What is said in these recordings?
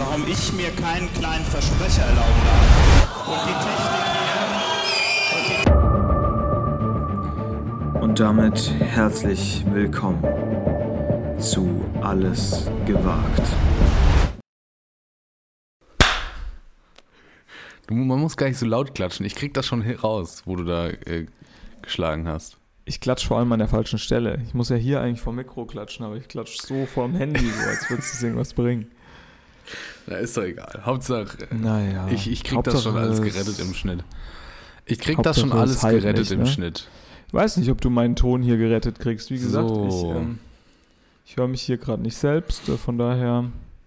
warum ich mir keinen kleinen Versprecher erlauben darf. Und die Technik hier. Und damit herzlich willkommen zu Alles gewagt. Du, man muss gar nicht so laut klatschen. Ich krieg das schon raus, wo du da äh, geschlagen hast. Ich klatsche vor allem an der falschen Stelle. Ich muss ja hier eigentlich vom Mikro klatschen, aber ich klatsche so vorm Handy, so als würde es irgendwas bringen. Na, ist doch egal. Hauptsache, Naja. ich, ich krieg Hauptsache das schon alles es- gerettet im Schnitt. Ich krieg das schon Hauptsache alles es halt gerettet nicht, im ne? Schnitt. Ich weiß nicht, ob du meinen Ton hier gerettet kriegst. Wie gesagt, So. ich, ähm, ich höre mich hier gerade nicht selbst, äh, von daher,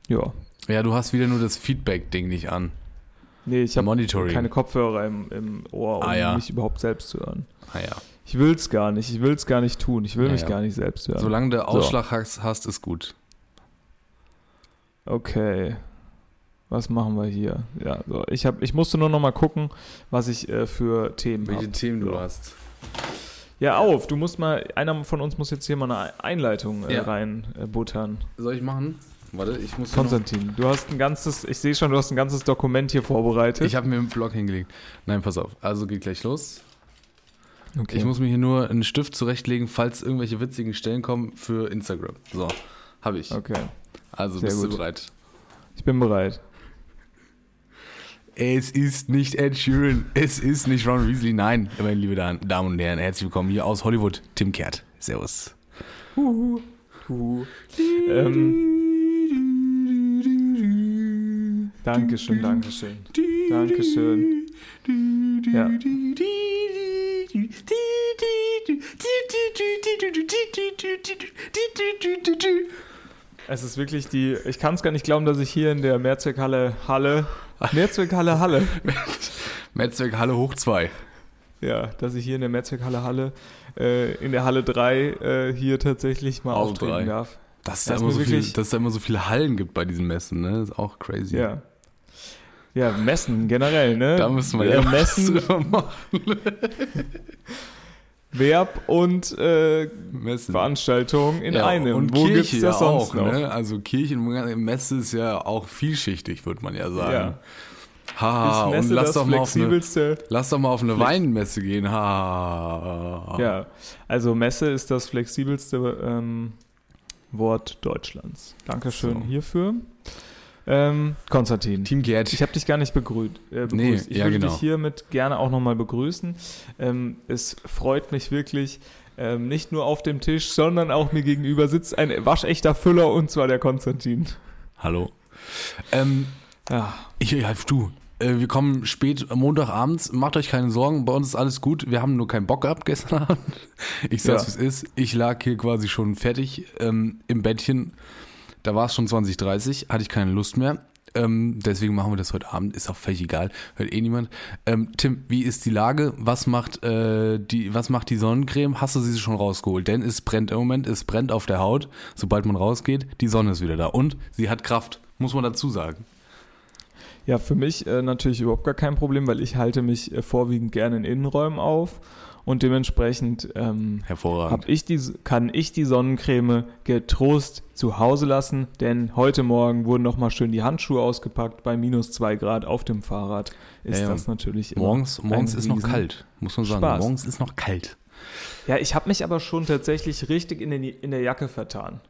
ja. Ja, du hast wieder nur das Feedback-Ding nicht an. Nee, ich habe keine Kopfhörer im, im Ohr, um Ah, ja. mich überhaupt selbst zu hören. Ah ja. Ich will's gar nicht. Ich will's gar nicht tun. Ich will Ja, mich ja. gar nicht selbst hören. Solange du So. Ausschlag hast, hast, ist gut. Okay. Was machen wir hier? Ja, so. ich, hab, ich musste nur noch mal gucken, was ich äh, für Themen habe. Themen du hast. Ja, auf. Du musst mal, einer von uns muss jetzt hier mal eine Einleitung äh, Ja. rein äh. Soll ich machen? Warte, ich muss Konstantin, du hast ein ganzes, ich sehe schon, du hast ein ganzes Dokument hier vorbereitet. Ich habe mir einen Blog hingelegt. Nein, pass auf. Also geht gleich los. okay. Ich muss mir hier nur einen Stift zurechtlegen, falls irgendwelche witzigen Stellen kommen für Instagram. So, habe ich. okay, Also Sehr bist du gut. bereit? ich bin bereit. Es ist nicht Ed Sheeran, es ist nicht Ron Weasley. Nein, meine liebe Damen Damen und Herren, herzlich willkommen hier aus Hollywood. Tim Kehrt. Servus. Huhu. Huhu. Ähm, Dankeschön, Dankeschön. Dankeschön. Ja. Es ist wirklich die, ich kann es gar nicht glauben, dass ich hier in der Mehrzweckhalle Halle, Mehrzweckhalle Halle, Metzwerk Halle hoch 2. ja, dass ich hier in der Mehrzweckhalle Halle, äh, in der Halle 3 äh, hier tatsächlich mal Halle auftreten drei. darf. Dass es da immer so viel, dass es da immer so viele Hallen gibt bei diesen Messen, ne? Das ist auch crazy. Ja. Ja, Messen generell, ne? Da müssen wir ja was Messen, machen. Verb und äh, Messen. Veranstaltungen in ja, einem. Und Wo Kirche gibt's das ja sonst auch, noch? ne? Also Kirche und Messe ist ja auch vielschichtig, würde man ja sagen. Ja. Ha, Ist und lass das doch, mal auf eine, flexibelste? lass doch mal auf eine Weinmesse gehen. Ha. Ja, also Messe ist das flexibelste ähm, Wort Deutschlands. Dankeschön So. hierfür. Ähm, Konstantin, Team Gerd. ich habe dich gar nicht begrüßt. Äh, begrüßt. Nee, ich ja, würde genau. dich hiermit gerne auch nochmal begrüßen. Ähm, es freut mich wirklich, ähm, nicht nur auf dem Tisch, sondern auch mir gegenüber sitzt ein waschechter Füller und zwar der Konstantin. Hallo. Ähm, Ja, ich, ja, du, äh, wir kommen spät Montagabends. Macht euch keine Sorgen, bei uns ist alles gut. Wir haben nur keinen Bock gehabt gestern Abend. Ich sag's, Ja. wie es ist. Ich lag hier quasi schon fertig ähm, im Bettchen. Da war es schon 20.30 hatte ich keine Lust mehr. Ähm, deswegen machen wir das heute Abend. Ist auch völlig egal. Hört eh niemand. Ähm, Tim, wie ist die Lage? Was macht, äh, die, was macht die Sonnencreme? Hast du sie schon rausgeholt? Denn es brennt im Moment, es brennt auf der Haut. Sobald man rausgeht, die Sonne ist wieder da. Und sie hat Kraft, muss man dazu sagen. Ja, für mich äh, natürlich überhaupt gar kein Problem, weil ich halte mich äh, vorwiegend gerne in Innenräumen auf und dementsprechend ähm, Hervorragend. ich die, kann ich die Sonnencreme getrost zu Hause lassen, denn heute Morgen wurden noch mal schön die Handschuhe ausgepackt bei minus zwei Grad auf dem Fahrrad. Ist Ja, ja. das natürlich immer Morgens, morgens ist noch kalt, muss man sagen. Spaß. Morgens ist noch kalt. Ja, ich habe mich aber schon tatsächlich richtig in, den, in der Jacke vertan.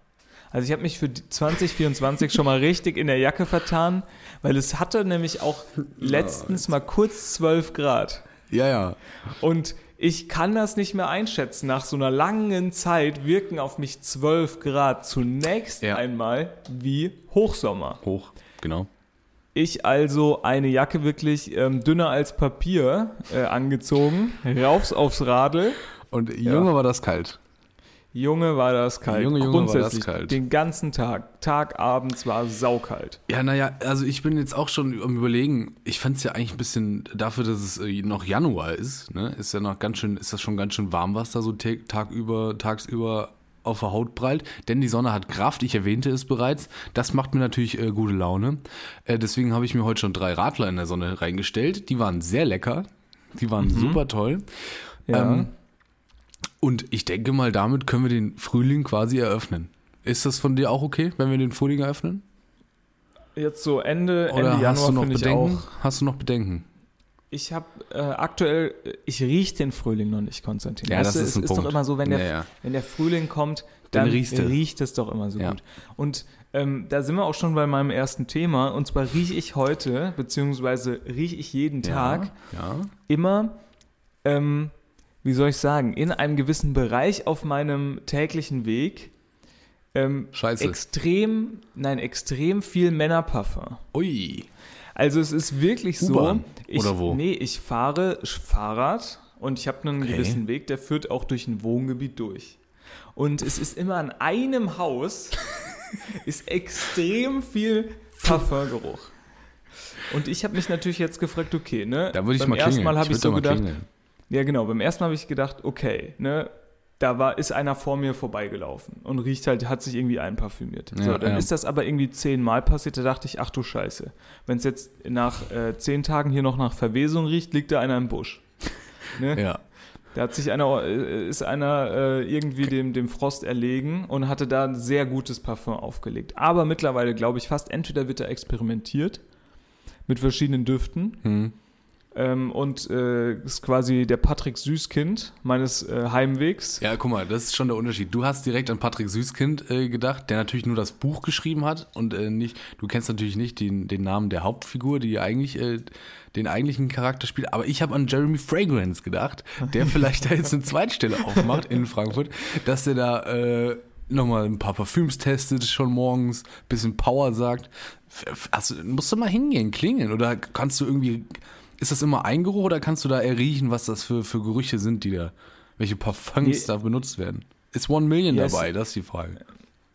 Also ich habe mich für die 2024 schon mal richtig in der Jacke vertan, weil es hatte nämlich auch letztens mal kurz 12 Grad. Ja, ja. Und ich kann das nicht mehr einschätzen. Nach so einer langen Zeit wirken auf mich 12 Grad zunächst Ja. einmal wie Hochsommer. Hoch, genau. Ich also eine Jacke wirklich ähm, dünner als Papier äh, angezogen, raufs aufs Radl. Und Junge war das kalt. Junge, war das kalt. Junge, Junge, war das Grundsätzlich kalt. Den ganzen Tag. Tag, abends war es saukalt. Ja, naja, also ich bin jetzt auch schon am überlegen, ich fand es ja eigentlich ein bisschen, dafür, dass es äh, noch Januar ist, ne, ist ja noch ganz schön, ist das schon ganz schön warm, was da so ta- tagüber, tagsüber auf der Haut prallt, denn die Sonne hat Kraft, ich erwähnte es bereits, das macht mir natürlich äh, gute Laune. Äh, deswegen habe ich mir heute schon drei Radler in der Sonne reingestellt, die waren sehr lecker, die waren super toll. Ja. Ähm, und ich denke mal, damit können wir den Frühling quasi eröffnen. Ist das von dir auch okay, wenn wir den Frühling eröffnen? Jetzt so Ende, Oder Ende hast du Januar noch finde ich Bedenken? auch. Hast du noch Bedenken? Ich habe äh, aktuell, ich rieche den Frühling noch nicht, Konstantin. Ja, Weißt das du, ist es ein ist Punkt. doch immer so, wenn der, Ja, ja. wenn der Frühling kommt, Dann dann, riecht es doch immer so Ja. gut. Und ähm, da sind wir auch schon bei meinem ersten Thema. Und zwar rieche ich heute, beziehungsweise rieche ich jeden Tag Ja. immer, ähm, wie soll ich sagen, in einem gewissen Bereich auf meinem täglichen Weg ähm, Scheiße. extrem, nein, extrem viel Männerparfum. Ui. Also es ist wirklich so. Ich, oder wo? Nee, ich fahre Fahrrad und ich habe einen Okay. gewissen Weg, der führt auch durch ein Wohngebiet durch. Und es ist immer an einem Haus ist extrem viel Parfumgeruch. Und ich habe mich natürlich jetzt gefragt, okay, ne? Da würde ich beim mal ersten klingeln. Mal habe ich, würd so gedacht, klingeln. Ja genau, beim ersten Mal habe ich gedacht, okay, ne? Da war, ist einer vor mir vorbeigelaufen und riecht halt, hat sich irgendwie einparfümiert. so, Ja, dann ja. ist das aber irgendwie zehnmal passiert, da dachte ich, ach du Scheiße. Wenn es jetzt nach äh, zehn Tagen hier noch nach Verwesung riecht, liegt da einer im Busch. Ne? Ja. Da hat sich einer, äh, ist einer äh, irgendwie dem, dem Frost erlegen und hatte da ein sehr gutes Parfum aufgelegt. Aber mittlerweile glaube ich fast, entweder wird da experimentiert mit verschiedenen Düften Hm. Ähm, und äh, ist quasi der Patrick Süßkind meines äh, Heimwegs. Ja, guck mal, das ist schon der Unterschied. Du hast direkt an Patrick Süßkind äh, gedacht, der natürlich nur das Buch geschrieben hat und äh, nicht, du kennst natürlich nicht den, den Namen der Hauptfigur, die eigentlich äh, den eigentlichen Charakter spielt, aber ich habe an Jeremy Fragrance gedacht, der vielleicht da jetzt eine Zweitstelle aufmacht in Frankfurt, dass der da äh, nochmal ein paar Parfüms testet, schon morgens, bisschen Power sagt. Also, musst du mal hingehen, klingeln oder kannst du irgendwie, ist das immer ein Geruch oder kannst du da erriechen, was das für, für Gerüche sind, die da, welche Parfums Nee. da benutzt werden? Ist One Million Ja, dabei? Das ist die Frage.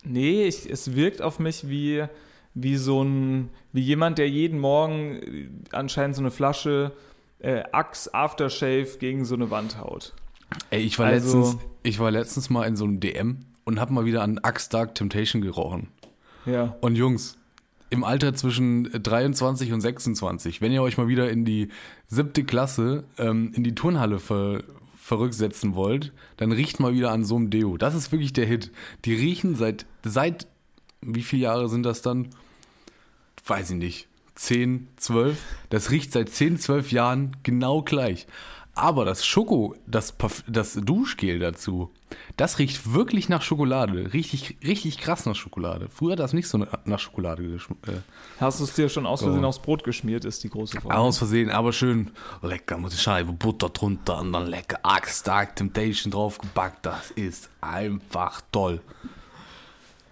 Nee, ich, es wirkt auf mich wie, wie so ein, wie jemand, der jeden Morgen äh, anscheinend so eine Flasche äh, Axe Aftershave gegen so eine Wand haut. Ey, ich war, Also- letztens, ich war letztens mal in so einem DM und hab mal wieder an Axe Dark Temptation gerochen. Ja. Und Jungs, im Alter zwischen 23 und 26, wenn ihr euch mal wieder in die siebte Klasse, ähm, in die Turnhalle ver verrücksetzen wollt, dann riecht mal wieder an so einem Deo. Das ist wirklich der Hit. Die riechen seit, seit, wie viele Jahre sind das dann? Weiß ich nicht. 10, 12. Das riecht seit 10, 12 Jahren genau gleich. Aber das Schoko, das, Parf das Duschgel dazu, das riecht wirklich nach Schokolade. Richtig, richtig krass nach Schokolade. Früher hat das nicht so nach Schokolade geschmeckt. Äh, Hast du es dir schon aus Versehen Oh. aufs Brot geschmiert, ist die große Frage. aus Versehen, aber schön lecker mit der Scheibe Butter drunter und dann lecker Axe Dark Temptation draufgepackt. Das ist einfach toll.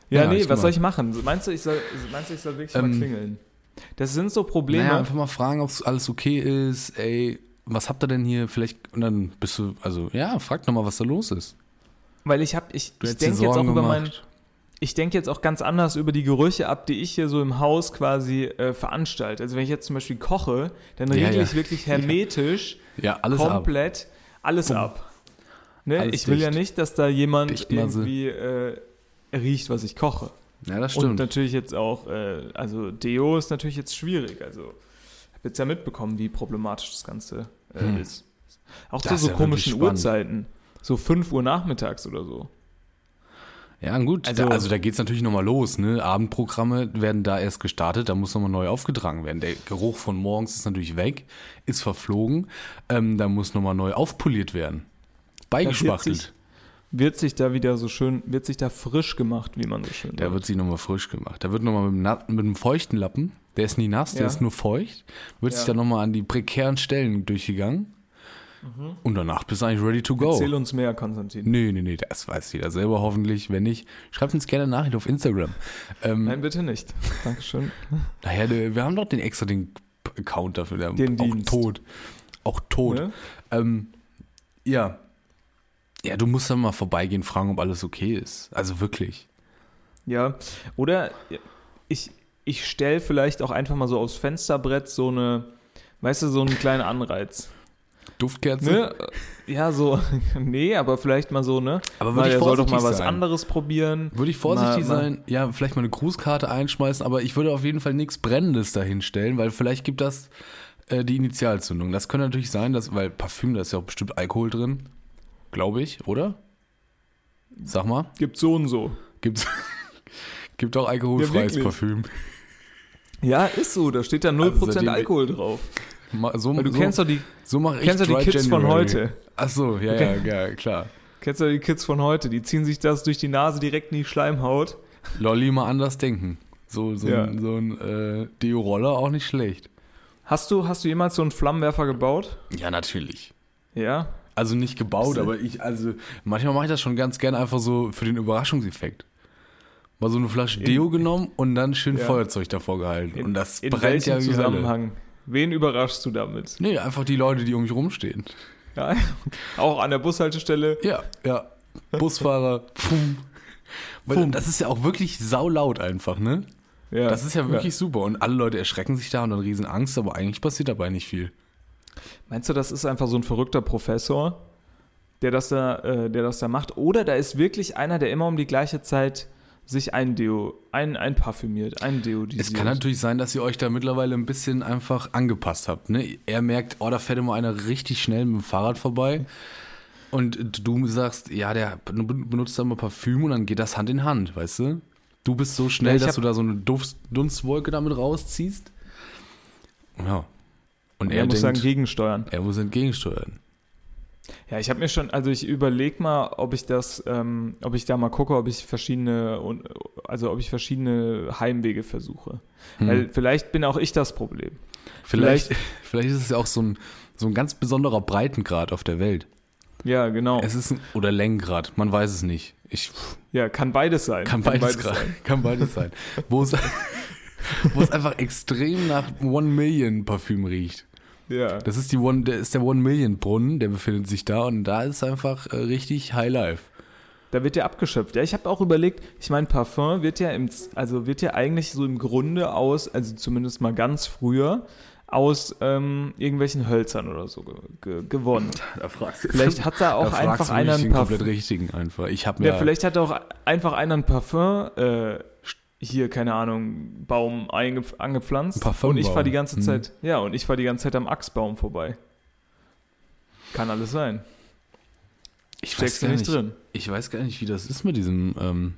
Ja, Ja, nee, ich was guck soll mal. ich machen? Meinst du, ich soll, meinst du, ich soll wirklich mal Ähm, klingeln? Das sind so Probleme. Naja, einfach mal fragen, ob alles okay ist. Ey, was habt ihr denn hier? Vielleicht, und dann bist du, also ja, frag doch mal, was da los ist. Weil ich habe, ich, ich denke jetzt auch über mein, ich denke jetzt auch ganz anders über die Gerüche ab, die ich hier so im Haus quasi äh, veranstalte. Also wenn ich jetzt zum Beispiel koche, dann regle ja. ich wirklich hermetisch Ja, alles ab. komplett alles ab. Ne? Alles ich will ja dicht. nicht, dass da jemand irgendwie äh, riecht, was ich koche. Ja, das Und stimmt. natürlich jetzt auch, äh, also Deo ist natürlich jetzt schwierig. Also jetzt ja mitbekommen, wie problematisch das Ganze äh, Hm. ist. Auch Das zu so ja komischen. Uhrzeiten. So 5 Uhr nachmittags oder so. Ja, gut. Also- da, also da geht's natürlich nochmal los. Ne? Abendprogramme werden da erst gestartet, da muss nochmal neu aufgetragen werden. Der Geruch von morgens ist natürlich weg, ist verflogen. Ähm, da muss nochmal neu aufpoliert werden. Beigespachtelt. sich- Wird sich da wieder so schön, wird sich da frisch gemacht, wie man so schön Da sagt. wird sie nochmal frisch gemacht. Da wird nochmal mit, mit einem feuchten Lappen, der ist nie nass, der Ja. ist nur feucht, wird Ja. sich dann nochmal an die prekären Stellen durchgegangen. Und danach bist du eigentlich ready to go. Erzähl uns mehr, Konstantin. Nee, nee, nee, das weiß jeder selber hoffentlich. Wenn nicht, schreibt uns gerne Nachricht auf Instagram. Ähm, Nein, bitte nicht. Dankeschön. Naja, der- wir haben doch den extra den Account dafür, der Den auch Dienst. tot. Auch tot. Ne? Ähm, ja. Ja, du musst dann mal vorbeigehen, fragen, ob alles okay ist. Also wirklich. Ja. Oder ich, ich stelle vielleicht auch einfach mal so aufs Fensterbrett so eine, weißt du, so einen kleinen Anreiz. Duftkerze. Ne? Ja, so, nee, aber vielleicht mal so, ne? Aber Mal, würde ich er soll doch mal vorsichtig was sein. anderes probieren. Würde ich vorsichtig Mal- sein, ja, vielleicht mal eine Grußkarte einschmeißen, aber ich würde auf jeden Fall nichts Brennendes dahinstellen, weil vielleicht gibt das äh, die Initialzündung. Das könnte natürlich sein, dass, weil Parfüm, da ist ja auch bestimmt Alkohol drin. Glaube ich, oder? Sag mal. Gibt so und so. Gibt's. Gibt auch alkoholfreies Ja. Parfüm. Ja, ist so, da steht da 0% Also seitdem- Alkohol drauf. So, Weil du so, kennst doch die, so kennst doch die Kids von January. heute. Ach so, ja, Okay. ja, ja, klar. kennst doch die Kids von heute, die ziehen sich das durch die Nase direkt in die Schleimhaut. Lolli mal anders denken. So, so Ja. ein, so ein äh, Deo-Roller auch nicht schlecht. Hast du, hast du jemals so einen Flammenwerfer gebaut? Ja, natürlich. Ja. Also nicht gebaut, aber ich, also manchmal mache ich das schon ganz gerne einfach so für den Überraschungseffekt. Mal so eine Flasche In- Deo genommen und dann schön Ja. Feuerzeug davor gehalten. und das in brennt ja wie Hölle. Zusammenhang? Wen überraschst du damit? Nee, einfach die Leute, die um mich rumstehen. Ja, auch an der Bushaltestelle. Ja, ja. Busfahrer, pfum. Weil das ist ja auch wirklich saulaut einfach, ne? Ja. Das ist ja wirklich super. Und alle Leute erschrecken sich da und dann riesen Angst, aber eigentlich passiert dabei nicht viel. Meinst du, das ist einfach so ein verrückter Professor, der das da, äh, der das da macht? Oder da ist wirklich einer, der immer um die gleiche Zeit sich ein Deo, ein, ein parfümiert, ein Deodisiert. Es kann natürlich sein, dass ihr euch da mittlerweile ein bisschen einfach angepasst habt. Ne? Er merkt, oh, da fährt immer einer richtig schnell mit dem Fahrrad vorbei. Und du sagst, ja, der benutzt da mal Parfüm und dann geht das Hand in Hand, weißt du? Du bist so schnell, Ja, dass du da so eine Dunstwolke damit rausziehst. Ja. Und Und er, er muss denkt, sagen, gegensteuern. er muss entgegensteuern. Ja, ich habe mir schon, also ich überlege mal, ob ich das, ähm, ob ich da mal gucke, ob ich verschiedene, also ob ich verschiedene Heimwege versuche. Hm. Weil vielleicht bin auch ich das Problem. Vielleicht, vielleicht ist es ja auch so ein, so ein ganz besonderer Breitengrad auf der Welt. Ja, genau. Es ist ein, oder Längengrad, man weiß es nicht. Ich ja, kann beides sein. kann beides, grad, kann beides sein. Wo es, wo es einfach extrem nach One Million Parfüm riecht. Ja. Das ist die One, der ist der One Million Brunnen, der befindet sich da und da ist einfach äh, richtig High Life. Da wird ja abgeschöpft. Ja, ich habe auch überlegt, ich meine, Parfum wird ja im, also wird ja eigentlich so im Grunde aus, also zumindest mal ganz früher, aus ähm, irgendwelchen Hölzern oder so ge ge gewonnen. Da fragst du, Vielleicht hat da auch da einfach einer ein den komplett Parfum. richtigen einfach. Ich habe mir Ja, vielleicht hat auch einfach einer ein Parfum äh, hier, keine Ahnung, Baum angepflanzt. Und ich fahre die ganze. Zeit, ja, und ich fahre die ganze Zeit am Achsbaum vorbei. Kann alles sein. ich Steckst du nicht drin. Ich weiß gar nicht, wie das ist mit diesem, ähm,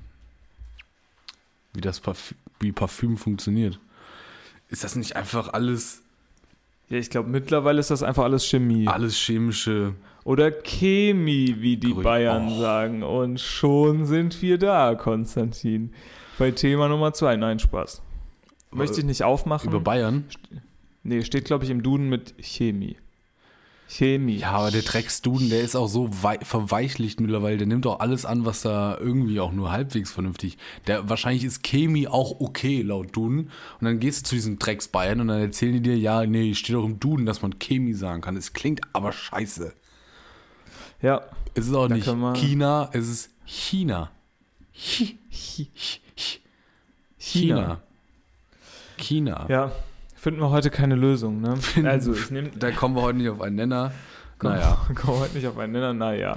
wie das Parfüm, wie Parfüm funktioniert. Ist das nicht einfach alles, Ja, ich glaube, mittlerweile ist das einfach alles Chemie. alles chemische? Oder Chemie, wie die Grün. Bayern Oh. sagen. Und schon sind wir da, Konstantin. Bei Thema Nummer zwei. Nein, Spaß. Möchte ich nicht aufmachen. Über Bayern? nee, steht, glaube ich, im Duden mit Chemie. Chemie. Ja, aber der Drecksduden, der ist auch so wei- verweichlicht mittlerweile. Der nimmt auch alles an, was da irgendwie auch nur halbwegs vernünftig. Der wahrscheinlich ist Chemie auch okay laut Duden. Und dann gehst du zu diesen Drecks Bayern und dann erzählen die dir, ja, nee, steht doch im Duden, dass man Chemie sagen kann. Es klingt aber scheiße. Ja. Es ist auch nicht China, es ist China. Chi- chi- chi- China. China. Ja. Finden wir heute keine Lösung, ne? Also, ich nehme. Da kommen wir heute nicht auf einen Nenner. Naja. Kommen wir heute nicht auf einen Nenner. Naja.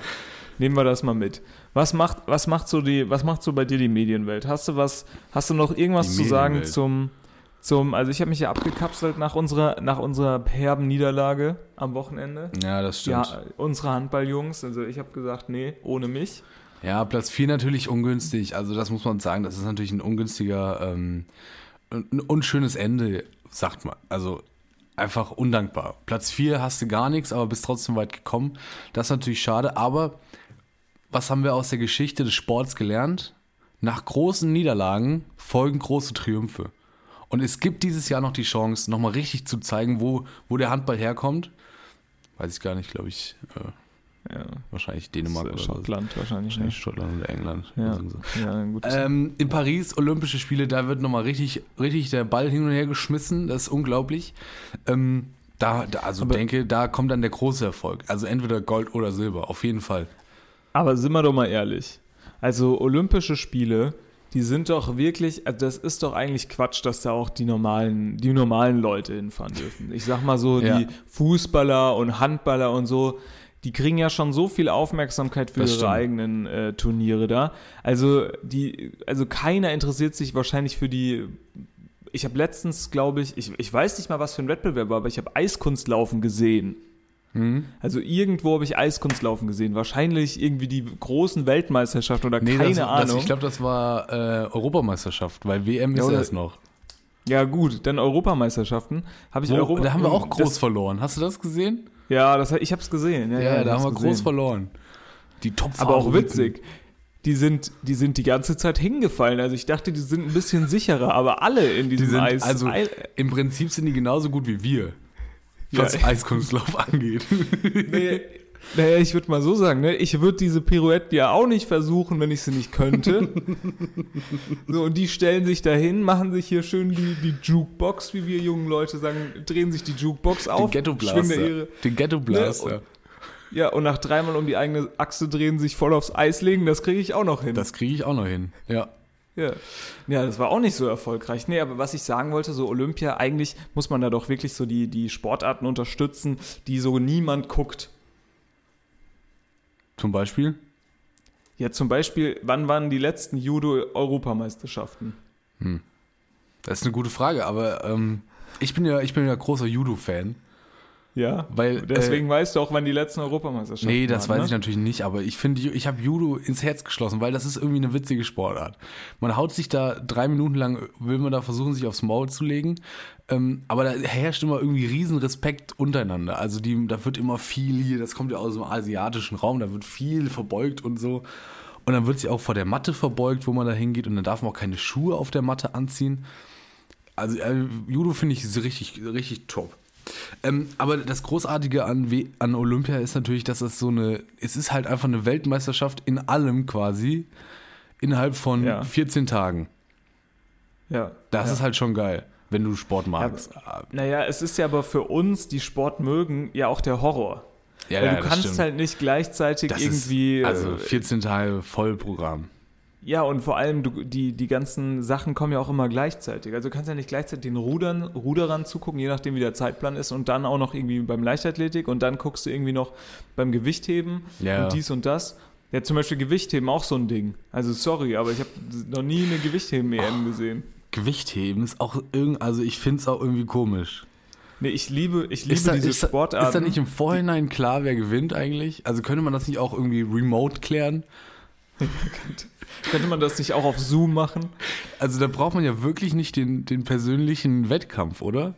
Nehmen wir das mal mit. Was macht, was macht so die, was macht so bei dir die Medienwelt? Hast du was, hast du noch irgendwas Die zu sagen zum, zum, also ich habe mich ja abgekapselt nach unserer, nach unserer herben Niederlage am Wochenende. Ja, das stimmt. Ja, unsere Handballjungs, also ich habe gesagt, nee, ohne mich. Ja, Platz 4 natürlich ungünstig. Also das muss man sagen, das ist natürlich ein ungünstiger, ähm, ein unschönes Ende, sagt man. Also einfach undankbar. Platz 4 hast du gar nichts, aber bist trotzdem weit gekommen. Das ist natürlich schade, aber was haben wir aus der Geschichte des Sports gelernt? Nach großen Niederlagen folgen große Triumphe. Und es gibt dieses Jahr noch die Chance, nochmal richtig zu zeigen, wo, wo der Handball herkommt. Weiß ich gar nicht, glaube ich. Äh, Ja, wahrscheinlich Dänemark oder. Schottland wahrscheinlich. Wahrscheinlich Ne? Schottland oder England. Ja, ja, gut. Ähm, in Paris, Olympische Spiele, da wird nochmal richtig, richtig der Ball hin und her geschmissen. Das ist unglaublich. Ähm, da, da, also Aber- denke, da kommt dann der große Erfolg. Also entweder Gold oder Silber, auf jeden Fall. Aber sind wir doch mal ehrlich. Also Olympische Spiele, die sind doch wirklich, also das ist doch eigentlich Quatsch, dass da auch die normalen, die normalen Leute hinfahren dürfen. Ich sag mal so, Ja. die Fußballer und Handballer und so, die kriegen ja schon so viel Aufmerksamkeit für Das ihre stimmt. eigenen äh, Turniere da. Also die, also keiner interessiert sich wahrscheinlich für die. Ich habe letztens, glaube ich, ich, ich weiß nicht mal, was für ein Wettbewerb war, aber ich habe Eiskunstlaufen gesehen. Mhm. Also irgendwo habe ich Eiskunstlaufen gesehen. Wahrscheinlich irgendwie die großen Weltmeisterschaften oder keine das, Ahnung. Das, ich glaube, das war äh, Europameisterschaft, weil WM ist oder- erst noch. ja gut, dann Europameisterschaften. Habe ich Wo, Europa da haben wir auch groß Das, verloren. Hast du das gesehen? Ja, das, ich habe es gesehen. Ja, Ja, ich da haben wir hab's groß gesehen. verloren. Die top Aber auch witzig. Die sind, die sind die ganze Zeit hingefallen. Also ich dachte, die sind ein bisschen sicherer, aber alle in Die diesem sind, Eis. also Ei- im Prinzip sind die genauso gut wie wir, was Ja. Eiskunstlauf angeht. Nee, naja, ich würde mal so sagen, ne? ich würde diese Pirouette ja auch nicht versuchen, wenn ich sie nicht könnte. so, und die stellen sich dahin, machen sich hier schön die, die Jukebox, wie wir jungen Leute sagen, drehen sich die Jukebox Den auf. Ghetto schwingen da Blaster. ihre- Den Ghetto Blaster. Ne, Ja, und nach dreimal um die eigene Achse drehen, sich voll aufs Eis legen, das kriege ich auch noch hin. Das kriege ich auch noch hin. Ja. Ja. ja, das war auch nicht so erfolgreich. Nee, aber was ich sagen wollte, so Olympia, eigentlich muss man da doch wirklich so die, die Sportarten unterstützen, die so niemand guckt. Zum Beispiel? Ja, zum Beispiel, wann waren die letzten Judo-Europameisterschaften? Das ist eine gute Frage, aber ähm, ich bin ja, ich bin ja großer Judo-Fan. Ja, Weil, deswegen weißt du auch, wann die letzten Europameisterschaften Nee, das waren, weiß ich ne? natürlich nicht, aber ich finde, ich habe Judo ins Herz geschlossen, weil das ist irgendwie eine witzige Sportart. Man haut sich da drei Minuten lang, will man da versuchen, sich aufs Maul zu legen, ähm, aber da herrscht immer irgendwie riesen Respekt untereinander. Also die, da wird immer viel hier, das kommt ja aus dem asiatischen Raum, da wird viel verbeugt und so. Und dann wird sie auch vor der Matte verbeugt, wo man da hingeht und dann darf man auch keine Schuhe auf der Matte anziehen. Also äh, Judo finde ich richtig, richtig top. Ähm, aber das Großartige an, an Olympia ist natürlich, dass es so eine, es ist halt einfach eine Weltmeisterschaft in allem quasi innerhalb von Ja. 14 Tagen. Ja. Das ja. ist halt schon geil, wenn du Sport magst. Naja, es ist ja aber für uns, die Sport mögen, ja auch der Horror. Ja, Weil ja, du kannst stimmt. halt nicht gleichzeitig das irgendwie. ist, also äh, 14 Tage Vollprogramm. Ja, und vor allem, du, die, die ganzen Sachen kommen ja auch immer gleichzeitig. Also du kannst ja nicht gleichzeitig den Rudern, Ruderern zugucken, je nachdem, wie der Zeitplan ist, und dann auch noch irgendwie beim Leichtathletik und dann guckst du irgendwie noch beim Gewichtheben Ja. und dies und das. Ja, zum Beispiel Gewichtheben auch so ein Ding. Also sorry, aber ich habe noch nie eine Gewichtheben-EM gesehen. Gewichtheben ist auch irgendwie, also ich finde es auch irgendwie komisch. Nee, ich liebe, ich liebe da, diese ist, da, Sportarten. ist da nicht im Vorhinein klar, wer gewinnt eigentlich? Also könnte man das nicht auch irgendwie remote klären? Könnte man das nicht auch auf Zoom machen? Also da braucht man ja wirklich nicht den, den persönlichen Wettkampf, oder?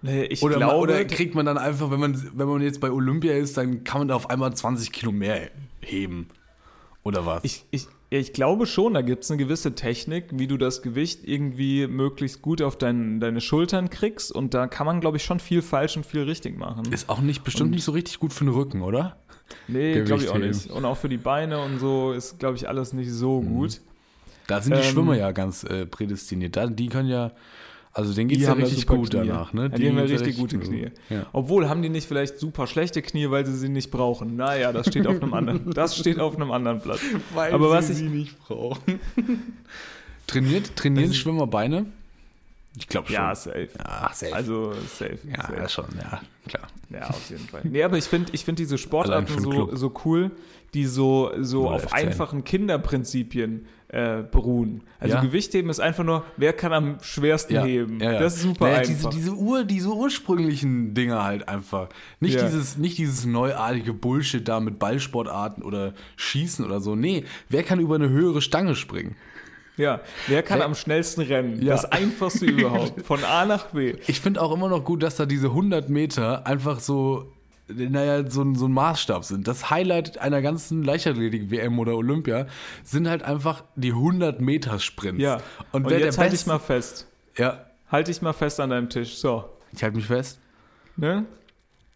Nee, ich Oder, glaube, oder kriegt man dann einfach, wenn man, wenn man jetzt bei Olympia ist, dann kann man da auf einmal 20 Kilo mehr heben. Oder was? Ich, ich, ja, ich glaube schon, da gibt es eine gewisse Technik, wie du das Gewicht irgendwie möglichst gut auf dein, deine Schultern kriegst. Und da kann man, glaube ich, schon viel falsch und viel richtig machen. ist auch nicht bestimmt nicht so richtig gut für den Rücken, oder? Nee, glaube ich auch nicht. Und auch für die Beine und so ist, glaube ich, alles nicht so Mhm. gut. Da sind die Ähm, Schwimmer ja ganz äh, prädestiniert. Da, die können ja, also denen geht es ja richtig gut Knie. danach. Ne? Ja, die, haben ja geht's richtig gute gut. Knie. Ja. Obwohl, haben die nicht vielleicht super schlechte Knie, weil sie sie nicht brauchen? Naja, das steht auf einem anderen, das steht auf einem anderen Blatt. Weil Aber sie was ich- sie nicht brauchen. Trainiert, trainieren Also- Schwimmer Beine? Ich glaube schon. Ja, safe. Ach, safe. Also safe. ja, safe. ja, schon, ja, klar. Ja, auf jeden Fall. Nee, aber ich finde ich find diese Sportarten so, so cool, die so, so auf F10. einfachen Kinderprinzipien äh, beruhen. Also Ja. Gewichtheben ist einfach nur, wer kann am schwersten Ja, heben. ja, ja. Das ist super Naja, einfach. Diese, diese, Ur, diese ursprünglichen Dinge halt einfach. Nicht, Ja. dieses, nicht dieses neuartige Bullshit da mit Ballsportarten oder Schießen oder so. Nee, wer kann über eine höhere Stange springen? Ja, wer kann Wer- am schnellsten rennen? Ja. Das einfachste überhaupt. Von A nach B. Ich finde auch immer noch gut, dass da diese 100 Meter einfach so, naja, so, ein- so ein Maßstab sind. Das Highlight einer ganzen Leichtathletik-WM oder Olympia sind halt einfach die 100 Meter Sprints. Ja. Und, Und, wer jetzt halte ich mal fest. Ja, Halte ich mal fest an deinem Tisch. So. ich halte mich fest. Ne?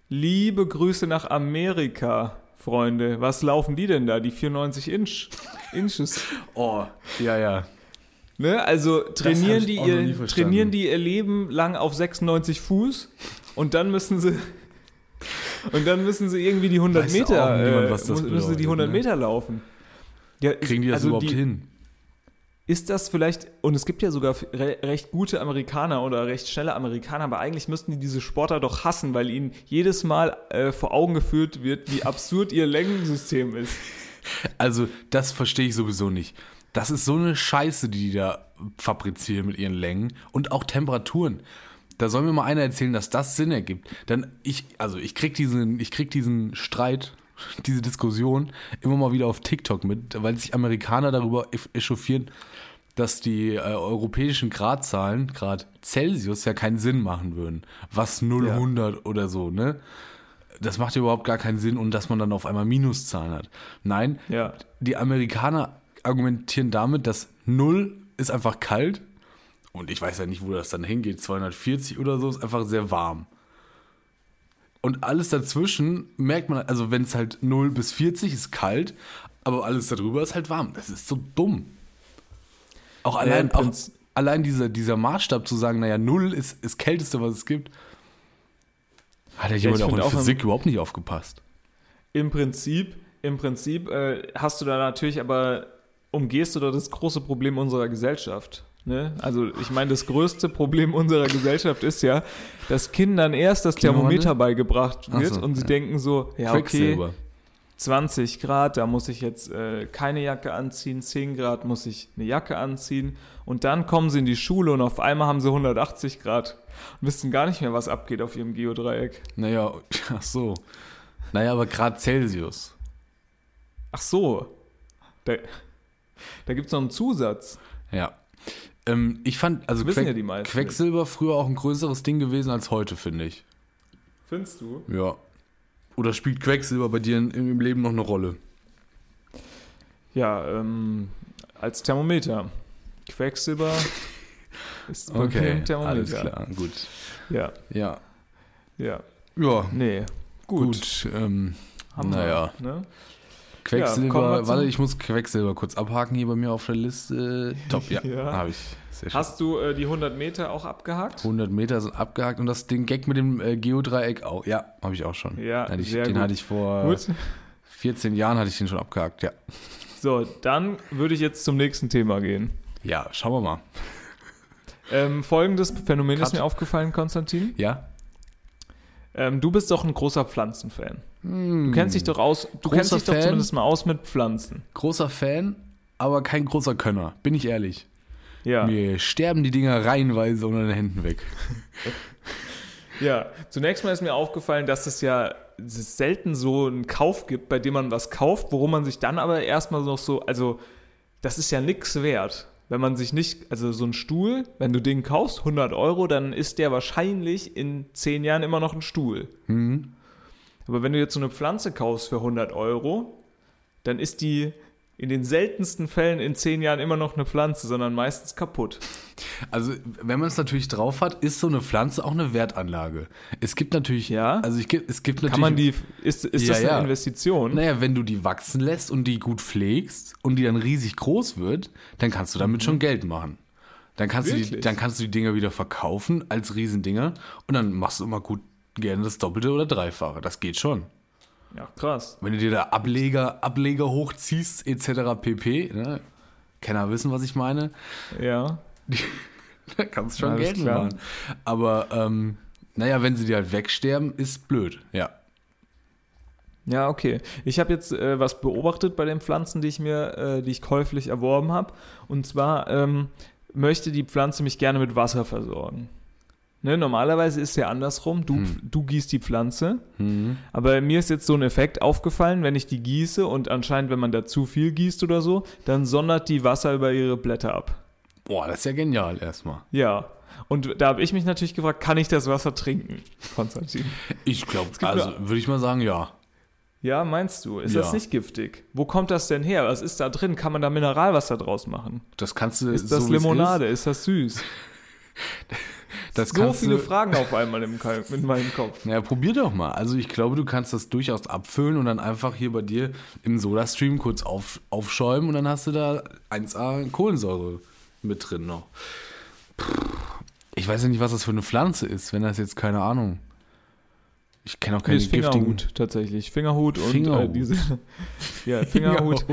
Liebe Grüße nach Amerika, Freunde. Was laufen die denn da? Die 94 Inch, Inches. Oh, ja, ja. Ne? Also trainieren die, ihr, trainieren die ihr Leben lang auf 96 Fuß und dann müssen sie und dann müssen sie irgendwie die 100 Weiß Meter auch niemand, äh, müssen sie die bedeutet, 100 ne? Meter laufen. Ja, Kriegen die das also überhaupt die, hin? Ist das vielleicht und es gibt ja sogar re recht gute Amerikaner oder recht schnelle Amerikaner, aber eigentlich müssten die diese Sportler doch hassen, weil ihnen jedes Mal äh, vor Augen geführt wird, wie absurd ihr Längensystem ist. Also, das verstehe ich sowieso nicht. Das ist so eine Scheiße, die die da fabrizieren mit ihren Längen und auch Temperaturen. da soll mir mal einer erzählen, dass das Sinn ergibt. Dann ich, also ich krieg diesen, ich krieg diesen Streit, diese Diskussion immer mal wieder auf TikTok mit, weil sich Amerikaner darüber echauffieren, dass die äh, europäischen Gradzahlen, Grad Celsius, ja keinen Sinn machen würden. Was 0, Ja. 100 oder so, ne? Das macht ja überhaupt gar keinen Sinn und dass man dann auf einmal Minuszahlen hat. Nein, Ja. die Amerikaner argumentieren damit, dass 0 ist einfach kalt und ich weiß ja nicht, wo das dann hingeht, 240 oder so, ist einfach sehr warm. Und alles dazwischen merkt man, also wenn es halt 0 bis 40 ist kalt, aber alles darüber ist halt warm. Das ist so dumm. Auch Ja, im allein, auch, Prinzip- allein dieser, dieser Maßstab zu sagen, naja, 0 ist das Kälteste, was es gibt, hat ja jemand auch in auch, Physik überhaupt nicht aufgepasst. Im Prinzip, im Prinzip äh, hast du da natürlich aber, umgehst du da das große Problem unserer Gesellschaft. Ne? Also ich meine, das größte Problem unserer Gesellschaft ist ja, dass Kindern erst das? Thermometer beigebracht Ach wird so, und sie ja. denken so, ja okay, Quecksilber. 20 Grad, da muss ich jetzt äh, keine Jacke anziehen, 10 Grad muss ich eine Jacke anziehen und dann kommen sie in die Schule und auf einmal haben sie 180 Grad und wissen gar nicht mehr, was abgeht auf ihrem Geodreieck. Naja, ach so. Naja, aber Grad Celsius. Ach so, da, da gibt es noch einen Zusatz. Ja. Ähm, ich fand, also Wissen Queck, ja Quecksilber früher auch ein größeres Ding gewesen als heute, finde ich. Findest du? Ja. Oder spielt Quecksilber bei dir in, im Leben noch eine Rolle? Ja, ähm, als Thermometer. Quecksilber ist bei mir ein Thermometer. alles klar, gut. Ja, Ja. ja. Ja, Nee, gut. gut. ähm, Haben naja. Wir, ne? Quecksilber, Ja, warte, ich muss Quecksilber kurz abhaken hier bei mir auf der Liste. Top, ja, Ja. habe ich. Hast du äh, die 100 Meter auch abgehakt? 100 Meter sind abgehakt und das den Gag mit dem äh, Geodreieck auch. Ja, habe ich auch schon. Ja, hatte ich, den hatte ich vor Gut. 14 Jahren hatte ich den schon abgehakt. Ja, So, dann würde ich jetzt zum nächsten Thema gehen. ja, schauen wir mal. Ähm, folgendes Phänomen ist Cut. mir aufgefallen, Konstantin. Ja, Ähm, du bist doch ein großer Pflanzenfan. Du kennst dich doch aus, du Großer kennst dich doch Fan. zumindest mal aus mit Pflanzen. großer Fan, aber kein großer Könner. Bin ich ehrlich. Ja. Mir sterben die Dinger reihenweise unter den Händen weg. Ja, zunächst mal ist mir aufgefallen, dass es ja dass es selten so einen Kauf gibt, bei dem man was kauft, worum man sich dann aber erstmal noch so, also das ist ja nichts wert. Wenn man sich nicht, also so ein Stuhl, wenn du den kaufst, 100 Euro, dann ist der wahrscheinlich in 10 Jahren immer noch ein Stuhl. Mhm. Aber wenn du jetzt so eine Pflanze kaufst für 100 Euro, dann ist die in den seltensten Fällen in 10 Jahren immer noch eine Pflanze, sondern meistens kaputt. Also, wenn man es natürlich drauf hat, ist so eine Pflanze auch eine Wertanlage. Es gibt natürlich, Ja? also ich, es gibt natürlich. Kann man die, ist, ist Ja, das eine ja. Investition? Naja, wenn du die wachsen lässt und die gut pflegst und die dann riesig groß wird, dann kannst du damit schon Geld machen. Dann kannst, du die, Mhm. Dann kannst du die Dinger wieder verkaufen als Riesendinger und dann machst du immer gut gerne das Doppelte oder Dreifache. Das geht schon. Ja, krass. Wenn du dir da Ableger, Ableger hochziehst, etc. pp. Ne? Kenner wissen, was ich meine. Ja. Da kannst du schon Geld machen. Aber ähm, naja, wenn sie dir halt wegsterben, ist blöd. Ja. Ja, okay. Ich habe jetzt äh, was beobachtet bei den Pflanzen, die ich mir, äh, die ich käuflich erworben habe. Und zwar ähm, möchte die Pflanze mich gerne mit Wasser versorgen. Ne, normalerweise ist es ja andersrum. Du, du gießt die Pflanze. Aber mir ist jetzt so ein Effekt aufgefallen, wenn ich die gieße und anscheinend, wenn man da zu viel gießt oder so, dann sondert die Wasser über ihre Blätter ab. Boah, das ist ja genial erstmal. Ja. Und da habe ich mich natürlich gefragt, kann ich das Wasser trinken, Konstantin? Ich glaube, also würde ich mal sagen, ja. Ja, meinst du? Ist Ja. das nicht giftig? Wo kommt das denn her? Was ist da drin? Kann man da Mineralwasser draus machen? Das kannst du. Ist das so Limonade? Ist. das süß? Das so viele du- Fragen auf einmal im, in meinem Kopf. Naja, probier doch mal. Also ich glaube, du kannst das durchaus abfüllen und dann einfach hier bei dir im Sodastream kurz auf, aufschäumen und dann hast du da 1A Kohlensäure mit drin noch. Ich weiß ja nicht, was das für eine Pflanze ist, wenn das jetzt keine Ahnung. Ich kenne auch Nee, keine giftigen. Fingerhut tatsächlich. Fingerhut und Fingerhut. Äh, diese. Ja, Fingerhut.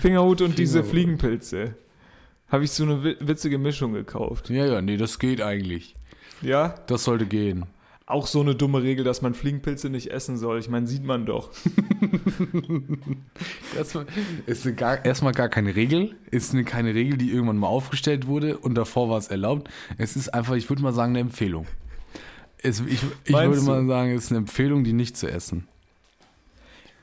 Fingerhut und diese Fingerhut. Fliegenpilze. Habe ich so eine wi- witzige Mischung gekauft. Ja, ja, nee, das geht eigentlich. Ja, Das sollte gehen. auch so eine dumme Regel, dass man Fliegenpilze nicht essen soll. Ich meine, sieht man doch. Erstmal ist gar, erstmal gar keine Regel, ist eine, keine Regel, die irgendwann mal aufgestellt wurde und davor war es erlaubt. Es ist einfach, ich würde mal sagen, eine Empfehlung. Es, ich ich würde mal sagen, es ist eine Empfehlung, die nicht zu essen.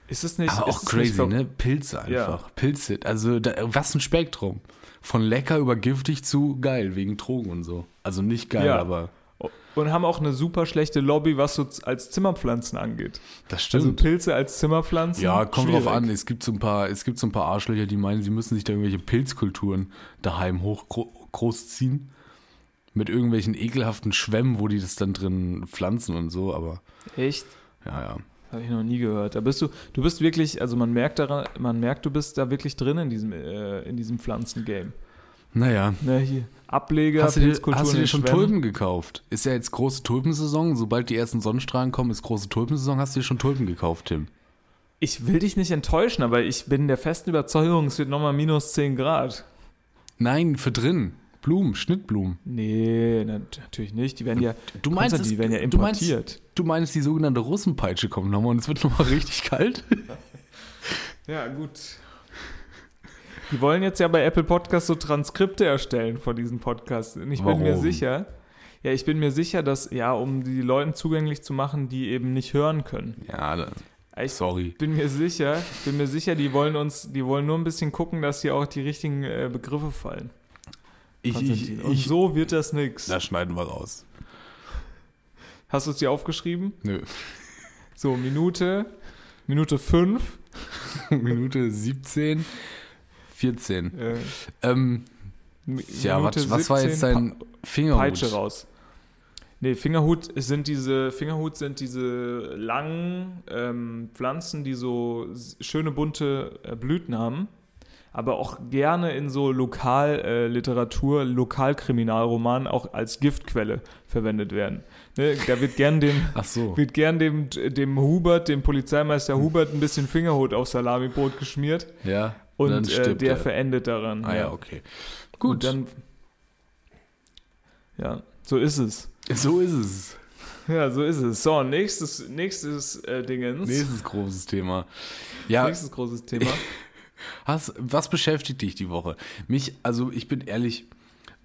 Ist es nicht. Aber ist auch crazy, ne? Pilze einfach. Ja. Pilze. Also, da, was ein Spektrum. Von lecker über giftig zu geil, wegen Drogen und so. Also nicht geil, Ja. aber Und haben auch eine super schlechte Lobby, was so als Zimmerpflanzen angeht. das Also stimmt. Pilze als Zimmerpflanzen. ja, kommt drauf schwierig. an. Es gibt so ein paar, es gibt so ein paar Arschlöcher, die meinen, sie müssen sich da irgendwelche Pilzkulturen daheim hoch gro großziehen. Mit irgendwelchen ekelhaften Schwämmen, wo die das dann drin pflanzen und so, aber Echt? ja, ja. Habe ich noch nie gehört. Da bist du, du bist wirklich, also man merkt daran, man merkt, du bist da wirklich drin in diesem, äh, in diesem Pflanzengame. Naja. Ne, hier, Ableger, Hast du dir, hast du dir schon Schwämmen. Tulpen gekauft? Ist ja jetzt große Tulpensaison. Sobald die ersten Sonnenstrahlen kommen, ist große Tulpensaison. Hast du dir schon Tulpen gekauft, Tim? Ich will dich nicht enttäuschen, aber ich bin der festen Überzeugung, es wird nochmal minus 10 Grad. Nein, für drin. Blumen, Schnittblumen. Nee, na, natürlich nicht. Die werden ja, Du meinst, Konstantin, die werden ja du meinst- importiert. Du meinst, die sogenannte Russenpeitsche kommt nochmal und es wird nochmal richtig kalt? Ja, gut. Die wollen jetzt ja bei Apple Podcasts so Transkripte erstellen von diesen Podcasts. Und ich bin mir Warum? sicher, ja, ich bin mir sicher, dass, ja, um die Leuten zugänglich zu machen, die eben nicht hören können. Ja, da- Ich sorry. bin mir sicher, bin mir sicher, die wollen uns, die wollen nur ein bisschen gucken, dass hier auch die richtigen äh, Begriffe fallen. Ich, ich. Und ich, so wird das nix. das schneiden wir raus. Hast du es dir aufgeschrieben? Nö. So, Minute, Minute 5. Minute 17, 14. Äh, Ähm, ja, was, was war 17, jetzt dein Pa- Fingerhut? Peitsche raus. Nee, Fingerhut sind diese, Fingerhut sind diese langen ähm, Pflanzen, die so schöne bunte äh, Blüten haben, aber auch gerne in so Lokalliteratur, äh, Lokalkriminalromanen auch als Giftquelle verwendet werden. Ne, da wird gern dem, so. wird gern dem, dem Hubert, dem Polizeimeister Hubert, ein bisschen Fingerhut auf Salamibrot geschmiert Ja. und äh, der er. verendet daran. Ah ja, okay. Gut, Gut, dann. Ja, so ist es. so ist es. Ja, so ist es. So, nächstes, nächstes äh, Dingens. Nächstes großes Thema. Ja, Nächstes großes Thema. Hast, was beschäftigt dich die Woche? Mich, also ich bin ehrlich,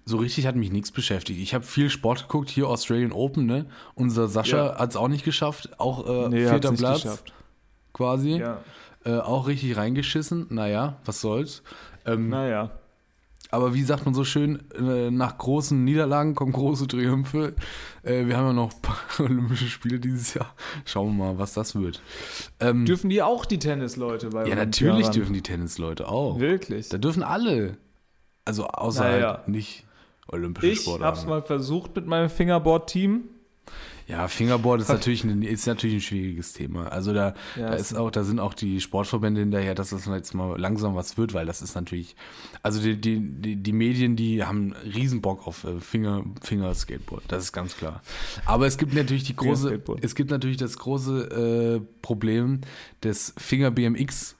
so richtig hat mich nichts beschäftigt. Ich habe viel Sport geguckt, hier Australian Open, ne? Unser Sascha Ja. hat es auch nicht geschafft, auch äh, Nee, vierter Platz geschafft. quasi. Ja, Äh, auch richtig reingeschissen. Naja, was soll's. Ähm, naja. Aber wie sagt man so schön, äh, nach großen Niederlagen kommen große Triumphe. Äh, wir haben ja noch ein paar Olympische Spiele dieses Jahr. Schauen wir mal, was das wird. Ähm, Dürfen die auch die Tennisleute bei ja, natürlich ran? dürfen die Tennisleute auch. Wirklich? Da dürfen alle. Also außer Naja. halt nicht olympische Ich Sportarten. hab's mal versucht mit meinem Fingerboard-Team. Ja, Fingerboard ist natürlich, ein, ist natürlich ein schwieriges Thema. Also da, Ja, da ist auch, da sind auch die Sportverbände hinterher, dass das jetzt mal langsam was wird, weil das ist natürlich, also die, die, die, die Medien, die haben riesen Bock auf äh, Finger, Fingerskateboard, das ist ganz klar. Aber es gibt natürlich die große, es gibt natürlich das große äh, Problem des Finger BMX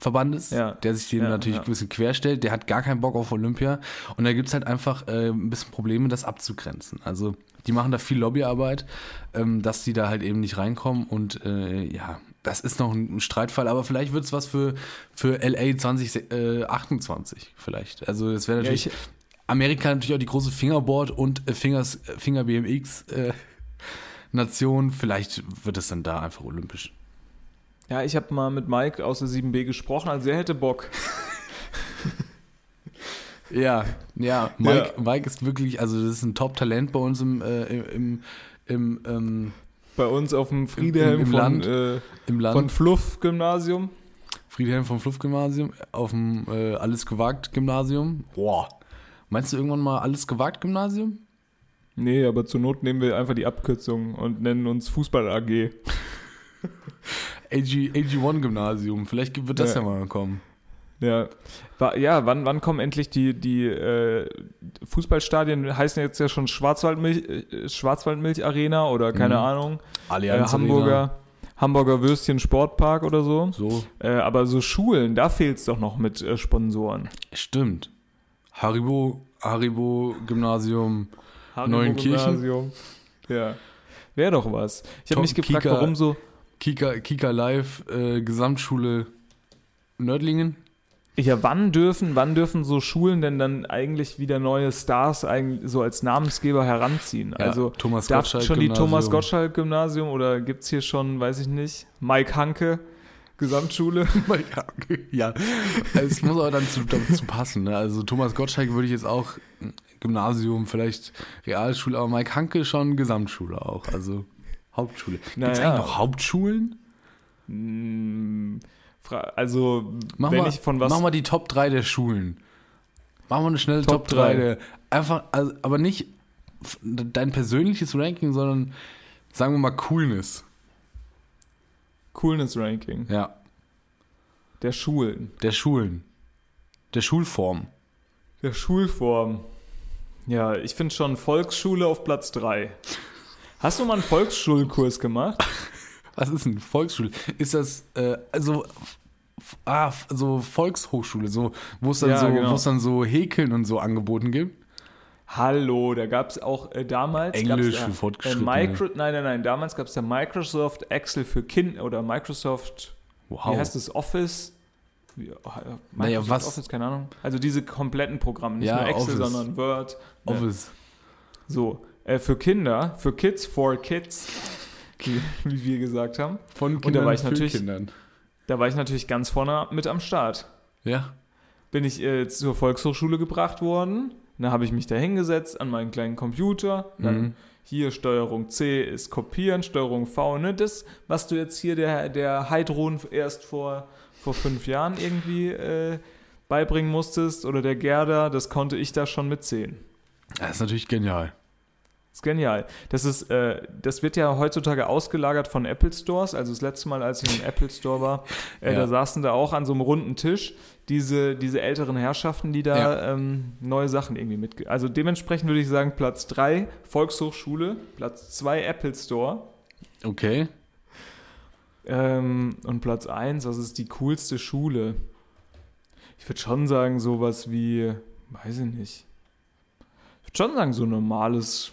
Verbandes, Ja. der sich dem Ja, natürlich ja. ein bisschen querstellt, der hat gar keinen Bock auf Olympia und da gibt's halt einfach äh, ein bisschen Probleme, das abzugrenzen. Also die machen da viel Lobbyarbeit, ähm, dass die da halt eben nicht reinkommen und äh, ja, das ist noch ein Streitfall, aber vielleicht wird's was für, für LA 2028 vielleicht. Also es wäre natürlich ich, Amerika natürlich auch die große Fingerboard und äh, Fingers, äh, Finger BMX äh, Nation, vielleicht wird es dann da einfach olympisch. Ja, ich habe mal mit Mike aus der 7B gesprochen, also er hätte Bock. Ja, ja, Mike, Mike ist wirklich, also das ist ein Top-Talent bei uns im, äh, im, im, ähm, Bei uns auf dem Friedhelm im von, Land. äh, im Land. von Fluff-Gymnasium. Friedhelm vom Fluff-Gymnasium, auf dem äh, Alles gewagt-Gymnasium. Boah. Meinst du irgendwann mal Alles gewagt-Gymnasium? Nee, aber zur Not nehmen wir einfach die Abkürzung und nennen uns Fußball AG. AG, AG1-Gymnasium, vielleicht wird das ja. Ja. mal kommen. Ja, ja wann, wann kommen endlich die, die äh, Fußballstadien, heißen jetzt ja schon Schwarzwaldmilch, äh, Schwarzwaldmilch Arena oder keine Mhm. Ahnung, äh, Allianz Hamburger, Hamburger Würstchen Sportpark oder so. Arena. So, Äh, aber so Schulen, da fehlt es doch noch mit äh, Sponsoren. stimmt. Haribo, Haribo Gymnasium, Neuenkirchen? Gymnasium. Ja. Wäre doch was. Ich habe mich gefragt, Kika. warum so. Kika, Kika Live, äh, Gesamtschule Nördlingen. Ja, wann dürfen, wann dürfen so Schulen denn dann eigentlich wieder neue Stars eigentlich so als Namensgeber heranziehen? Ja, also Thomas darf Gottschalk schon die Gymnasium. Thomas Gottschalk Gymnasium oder gibt es hier schon, weiß ich nicht, Mike Hanke Gesamtschule? Ja, okay. ja, es muss aber dann zu, dazu passen. Ne? Also Thomas Gottschalk würde ich jetzt auch mm, Gymnasium, vielleicht Realschule, aber Mike Hanke schon Gesamtschule auch, also Hauptschule. Gibt es Naja. eigentlich noch Hauptschulen? Hm, also, Mach, wenn mal, ich von was. mach mal die Top 3 der Schulen. Machen wir eine schnelle Top Top, 3. drei. Der, einfach, also, aber nicht dein persönliches Ranking, sondern sagen wir mal Coolness. Coolness Ranking Ja, der Schulen, der Schulen. Der Schulform. der Schulform. Ja, ich finde schon Volksschule auf Platz 3. Hast du mal einen Volksschulkurs gemacht? Was ist denn Volksschule? Ist das, äh, also, ah, so Volkshochschule, so, wo es dann, Ja, so, genau. dann so Häkeln und so angeboten gibt? Hallo, da gab es auch äh, damals Englisch für Fortgeschrittene. Äh, Micro, nein, nein, nein, damals gab es ja Microsoft Excel für Kind oder Microsoft, Wow. wie heißt es, Office? Wie, Microsoft Naja, was- Office, keine Ahnung. Also diese kompletten Programme, nicht Ja, nur Excel, Office. sondern Word. Ne? Office. So, äh, für Kinder, für Kids, for Kids, wie, wie wir gesagt haben. Von da war ich natürlich- Kindern. Da war ich natürlich ganz vorne mit am Start. Ja. bin ich äh, zur Volkshochschule gebracht worden. Da habe ich mich da hingesetzt an meinen kleinen Computer. Dann Mhm. hier Steuerung C ist kopieren, Steuerung V, ne? Das, was du jetzt hier der, der Heidrun erst vor, vor fünf Jahren irgendwie äh, beibringen musstest oder der Gerda, das konnte ich da schon mitzählen. Das ist natürlich genial. Das ist genial. Das, ist, äh, das wird ja heutzutage ausgelagert von Apple Stores. Also das letzte Mal, als ich im Apple Store war, äh, Ja. da saßen da auch an so einem runden Tisch diese, diese älteren Herrschaften, die da ähm, neue Sachen irgendwie mit. Also dementsprechend würde ich sagen, Platz 3 Volkshochschule, Platz 2 Apple Store Okay. ähm, und Platz 1, was ist die coolste Schule? Ich würde schon sagen, sowas wie, weiß ich nicht. Ich würde schon sagen, so ein normales,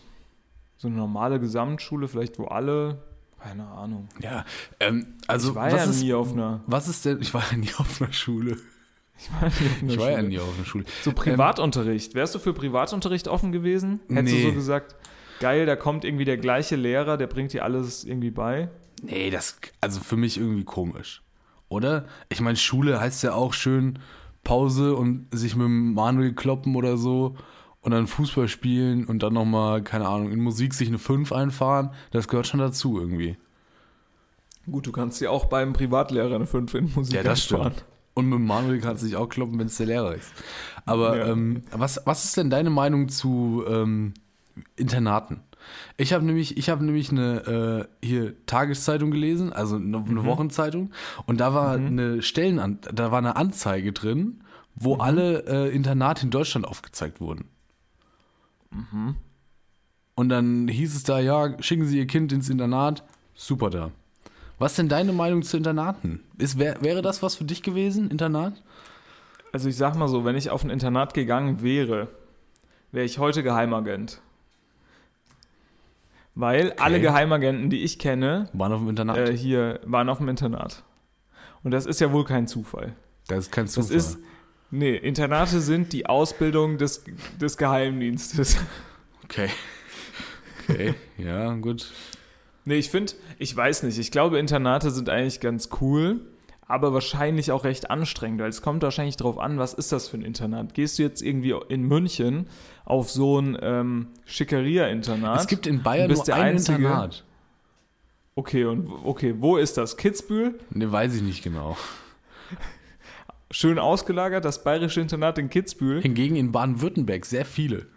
so eine normale Gesamtschule, vielleicht wo alle, keine Ahnung. Ja. Ähm, also, ich war was ja ist, nie auf einer, was ist denn, ich war ja nie auf einer Schule. ich war nie auf einer Ich war ja nie auf einer Schule. So Privatunterricht. Wärst du für Privatunterricht offen gewesen? Hättest Nee. du so gesagt, geil, da kommt irgendwie der gleiche Lehrer, der bringt dir alles irgendwie bei? Nee, das, also für mich irgendwie komisch. Oder? Ich meine, Schule heißt ja auch schön Pause und sich mit dem Manuel kloppen oder so und dann Fußball spielen und dann nochmal, keine Ahnung, in Musik sich eine 5 einfahren. Das gehört schon dazu irgendwie. Gut, du kannst ja auch beim Privatlehrer eine 5 in Musik einfahren. Und mit Manuel kannst du dich auch kloppen, wenn es der Lehrer ist. Aber Ja. ähm, was, was ist denn deine Meinung zu ähm, Internaten? Ich habe nämlich, ich habe nämlich eine äh, hier Tageszeitung gelesen, also eine, eine Wochenzeitung, und da war eine Stellenan da war eine Anzeige drin, wo alle äh, Internate in Deutschland aufgezeigt wurden. Und dann hieß es da, ja, schicken Sie Ihr Kind ins Internat, super da. Was ist denn deine Meinung zu Internaten? Ist, wär, wäre das was für dich gewesen, Internat? Also ich sag mal so, wenn ich auf ein Internat gegangen wäre, wäre ich heute Geheimagent. Weil alle Geheimagenten, die ich kenne, Waren auf dem Internat. äh, hier waren auf dem Internat. Und das ist ja wohl kein Zufall. das ist kein Zufall. Das ist, nee, Internate sind die Ausbildung des, des Geheimdienstes. okay. Okay, ja, gut. Nee, ich finde, ich weiß nicht, ich glaube, Internate sind eigentlich ganz cool, aber wahrscheinlich auch recht anstrengend, weil es kommt wahrscheinlich drauf an, was ist das für ein Internat? Gehst du jetzt irgendwie in München auf so ein ähm, Schickeria-Internat? Es gibt in Bayern nur der ein Einzige- Internat. Okay, und okay, wo ist das? Kitzbühel? Ne, weiß ich nicht genau. Schön ausgelagert, das bayerische Internat in Kitzbühel. Hingegen in Baden-Württemberg sehr viele.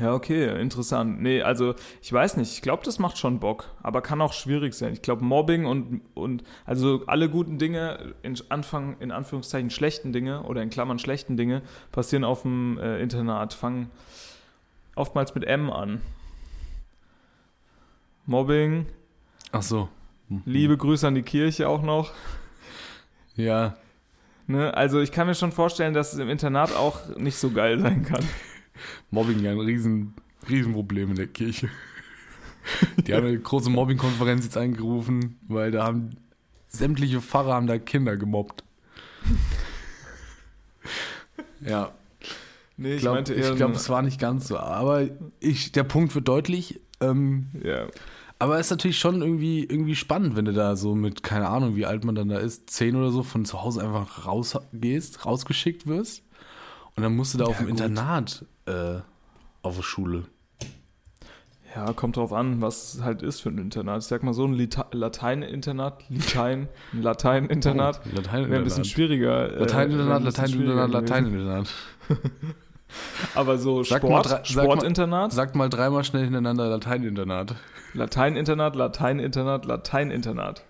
Ja, okay, interessant. Nee, also ich weiß nicht, ich glaube, das macht schon Bock, aber kann auch schwierig sein. Ich glaube, Mobbing und, und also alle guten Dinge, in, Anfang, in Anführungszeichen schlechten Dinge oder in Klammern schlechten Dinge, passieren auf dem äh, Internat, fangen oftmals mit M an. Mobbing, Ach so. liebe Grüße an die Kirche auch noch. Ja, Ne? Also ich kann mir schon vorstellen, dass es im Internat auch nicht so geil sein kann. Mobbing ja ein riesen, Riesenproblem in der Kirche. Die haben eine große Mobbing-Konferenz jetzt eingerufen, weil da haben sämtliche Pfarrer haben da Kinder gemobbt. Ja, Nee, ich glaube, eher glaub, ein- es war nicht ganz so. Aber ich, der Punkt wird deutlich. Ähm, ja. Aber es ist natürlich schon irgendwie, irgendwie spannend, wenn du da so mit, keine Ahnung, wie alt man dann da ist, zehn oder so, von zu Hause einfach rausgehst, rausgeschickt wirst. Und dann musst du da auf dem gut. Internat äh, auf der Schule. ja, kommt drauf an, was es halt ist für ein Internat. Ich sag mal so ein Latein-Internat, Latein, ein Latein-Internat Oh, Latein wäre ein bisschen schwieriger. äh, Latein-Internat, Latein-Internat. Latein-Internat. Aber so Sag Sport, mal drei- sag mal- Sportinternat, Sagt mal dreimal schnell hintereinander Latein-Internat. Latein-Internat, Latein-Internat, Latein-Internat.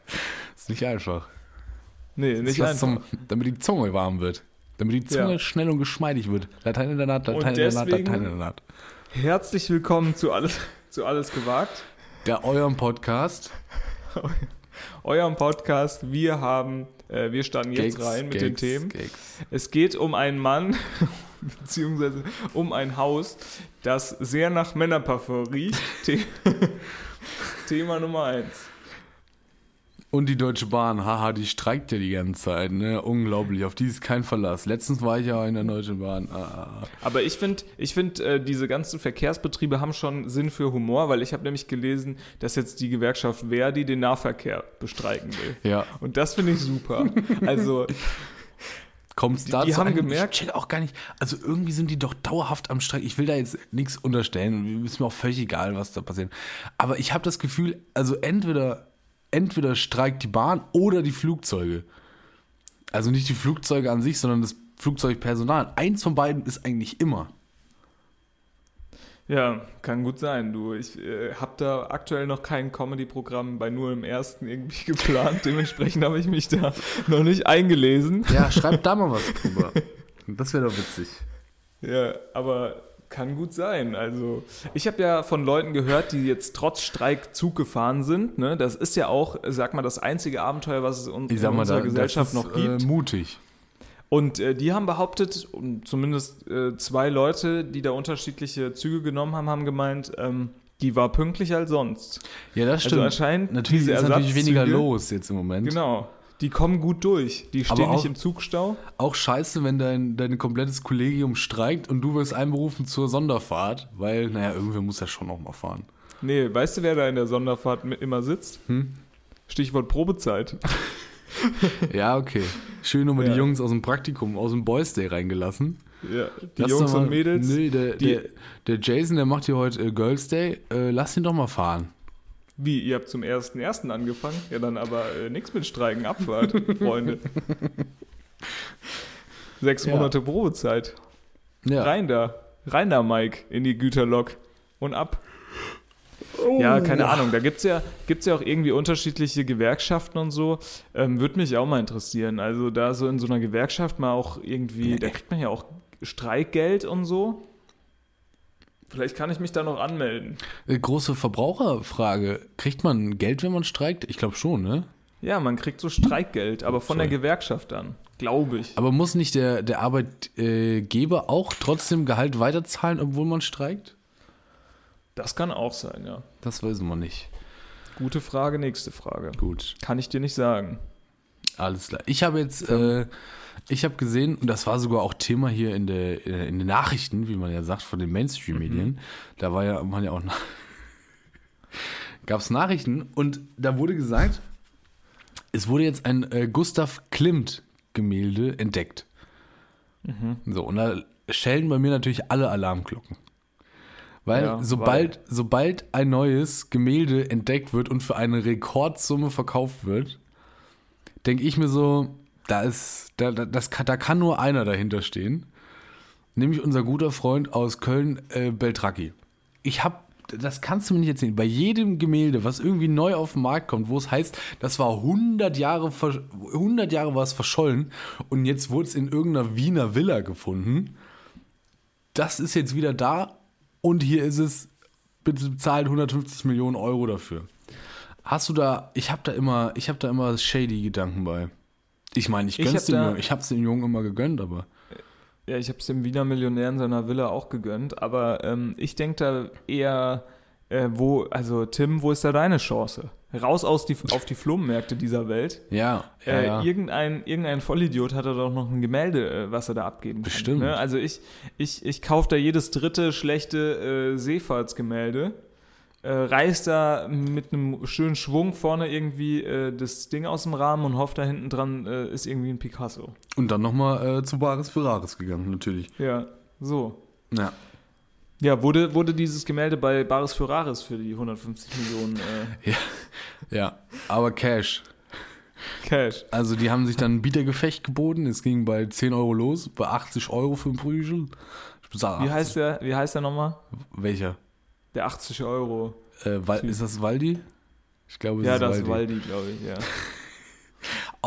Ist nicht einfach. Nee, nicht einfach. Zum, damit die Zunge warm wird. Damit die Zunge Ja. schnell und geschmeidig wird. Latein-Internat, Latein-Internat, Latein-Internat. Herzlich willkommen zu alles, zu alles gewagt. Der eurem Podcast. Eurem Podcast. Wir haben, äh, wir starten jetzt Gags, rein mit den Gags, Themen. Gags. Es geht um einen Mann, beziehungsweise um ein Haus, das sehr nach Männerparfum riecht. The Thema Nummer eins. Und die Deutsche Bahn, haha, die streikt ja die ganze Zeit, ne? Unglaublich, auf die ist kein Verlass. Letztens war ich ja in der Deutschen Bahn. Ah, ah, ah. Aber ich finde, ich find, äh, diese ganzen Verkehrsbetriebe haben schon Sinn für Humor, weil ich habe nämlich gelesen, dass jetzt die Gewerkschaft Verdi den Nahverkehr bestreiken will. Ja, Und das finde ich super. Also, kommt's Die- dazu? die haben gemerkt- Ich check auch gar nicht. Also irgendwie sind die doch dauerhaft am Streik. Ich will da jetzt nichts unterstellen. Ist mir auch völlig egal, was da passiert. Aber ich habe das Gefühl, also entweder, entweder streikt die Bahn oder die Flugzeuge. Also nicht die Flugzeuge an sich, sondern das Flugzeugpersonal. Eins von beiden ist eigentlich immer. Ja, kann gut sein. Du, ich äh, habe da aktuell noch kein Comedy-Programm bei nur im ersten irgendwie geplant. Dementsprechend habe ich mich da noch nicht eingelesen. Ja, schreibt da mal was drüber. Das wäre doch witzig. Ja, aber kann gut sein. Also, ich habe ja von Leuten gehört, die jetzt trotz Streik Zug gefahren sind. Ne? Das ist ja auch, sag mal, das einzige Abenteuer, was es sag in mal, unserer da, Gesellschaft das ist, noch gibt. Äh, mutig. Und äh, die haben behauptet, zumindest äh, zwei Leute, die da unterschiedliche Züge genommen haben, haben gemeint, ähm, die war pünktlicher als sonst. Ja, das stimmt. Also anscheinend natürlich ist natürlich weniger los jetzt im Moment. Genau. Die kommen gut durch. Die stehen auch- nicht im Zugstau. Auch scheiße, wenn dein, dein komplettes Kollegium streikt und du wirst einberufen zur Sonderfahrt, weil, naja, irgendwer muss ja schon noch mal fahren. Nee, weißt du, wer da in der Sonderfahrt mit immer sitzt? Hm? Stichwort Probezeit. Ja, okay. Schön nochmal Ja. die Jungs aus dem Praktikum, aus dem Boys Day reingelassen. Ja, die Lass Jungs mal- und Mädels. Nee, der, der, der Jason, der macht hier heute äh, Girls Day. Äh, lass ihn doch mal fahren. Wie, ihr habt zum 1.1. angefangen? Ja, dann aber äh, nichts mit Streiken, Abfahrt, Freunde. Sechs Ja. Monate Probezeit. Ja. Rein da. Rein da, Mike, in die Güterlok. Und ab. Ja, keine Ahnung. Da gibt es ja, gibt's ja auch irgendwie unterschiedliche Gewerkschaften und so. Ähm, Würde mich auch mal interessieren. Also da so in so einer Gewerkschaft mal auch irgendwie, da kriegt man ja auch Streikgeld und so. Vielleicht kann ich mich da noch anmelden. Äh, Große Verbraucherfrage. Kriegt man Geld, wenn man streikt? Ich glaube schon, ne? Ja, man kriegt so Streikgeld, aber von Sorry. der Gewerkschaft dann. Glaube ich. Aber muss nicht der, der Arbeitgeber auch trotzdem Gehalt weiterzahlen, obwohl man streikt? Das kann auch sein, ja. Das weiß man nicht. Gute Frage, nächste Frage. Gut. Kann ich dir nicht sagen. Alles klar. Ich habe jetzt, äh, ich habe gesehen, und das war sogar auch Thema hier in, der, äh, in den Nachrichten, wie man ja sagt, von den Mainstream-Medien. Da war ja, man ja auch, gab es Nachrichten und da wurde gesagt, es wurde jetzt ein äh, Gustav Klimt-Gemälde entdeckt. So, und da schellen bei mir natürlich alle Alarmglocken. Weil Ja, sobald, sobald ein neues Gemälde entdeckt wird und für eine Rekordsumme verkauft wird, denke ich mir so, da ist, da, da, das kann, da kann nur einer dahinter stehen. Nämlich unser guter Freund aus Köln, äh, Beltracchi. Ich habe, das kannst du mir nicht erzählen, bei jedem Gemälde, was irgendwie neu auf den Markt kommt, wo es heißt, das war 100 Jahre, versch- 100 Jahre war es verschollen und jetzt wurde es in irgendeiner Wiener Villa gefunden. Das ist jetzt wieder da und hier ist es, bitte bezahlt 150 Millionen Euro dafür. Hast du da, ich habe da immer, ich habe da immer shady Gedanken bei. Ich meine, ich Ich gönn's hab dem da- Jungen, ich hab's dem Jungen immer gegönnt, aber Ja, ich habe es dem Wiener Millionär in seiner Villa auch gegönnt, aber ähm, ich denke da eher Äh, wo, also Tim, wo ist da deine Chance? Raus aus die, auf die Flohmärkte dieser Welt. Ja, ja, Äh, ja. Irgendein, irgendein Vollidiot hat da doch noch ein Gemälde, äh, was er da abgeben kann. Bestimmt. Ne? Also ich, ich, ich kaufe da jedes dritte schlechte äh, Seefahrtsgemälde, äh, reiß da mit einem schönen Schwung vorne irgendwie äh, das Ding aus dem Rahmen und hoffe da hinten dran äh, ist irgendwie ein Picasso. Und dann nochmal äh, zu Baris Ferraris gegangen, natürlich. Ja, so. Ja. Ja, wurde, wurde dieses Gemälde bei Baris Ferraris für die 150 Millionen äh, Ja, aber Cash. Cash. Also die haben sich dann ein Bietergefecht geboten. Es ging bei 10 Euro los, bei 80 Euro für ein Prügel. Wie 80. heißt der, wie heißt der nochmal? Welcher? Der 80 Euro. Äh, ist das Waldi? Ich glaube, es Ja, ist das Waldi. ist Waldi, glaube ich, ja.